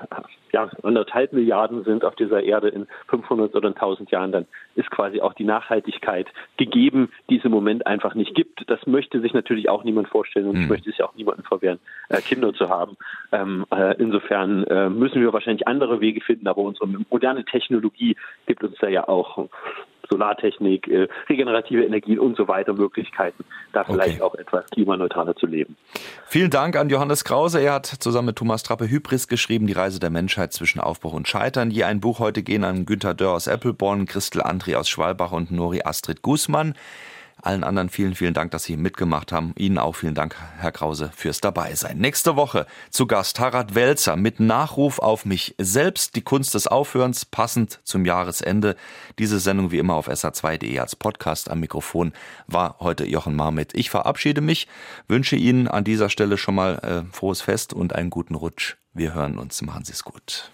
ja, anderthalb Milliarden sind auf dieser Erde in 500 oder 1000 Jahren, dann ist quasi auch die Nachhaltigkeit gegeben, die es im Moment einfach nicht gibt. Das möchte sich natürlich auch niemand vorstellen und hm. ich möchte es ja auch niemandem verwehren, äh, Kinder zu haben. Ähm, äh, insofern äh, müssen wir wahrscheinlich andere Wege finden, aber unsere moderne Technologie gibt uns da ja auch Solartechnik, äh, regenerative Energien und so weiter Möglichkeiten, da vielleicht okay. auch etwas klimaneutraler zu leben. Vielen Dank an Johannes Krause. Er hat zusammen mit Thomas Trappe Hybris geschrieben, die Reise der Menschheit zwischen Aufbruch und Scheitern. Je ein Buch heute gehen an Günter Dörr aus Eppelborn, Christel André aus Schwalbach und Nori Astrid Guzman. Allen anderen vielen, vielen Dank, dass Sie mitgemacht haben. Ihnen auch vielen Dank, Herr Krause, fürs Dabeisein. Nächste Woche zu Gast Harald Welzer mit Nachruf auf mich selbst, die Kunst des Aufhörens, passend zum Jahresende. Diese Sendung wie immer auf sa2.de als Podcast am Mikrofon war heute Jochen Marmit. Ich verabschiede mich, wünsche Ihnen an dieser Stelle schon mal äh, frohes Fest und einen guten Rutsch. Wir hören uns. Machen Sie es gut.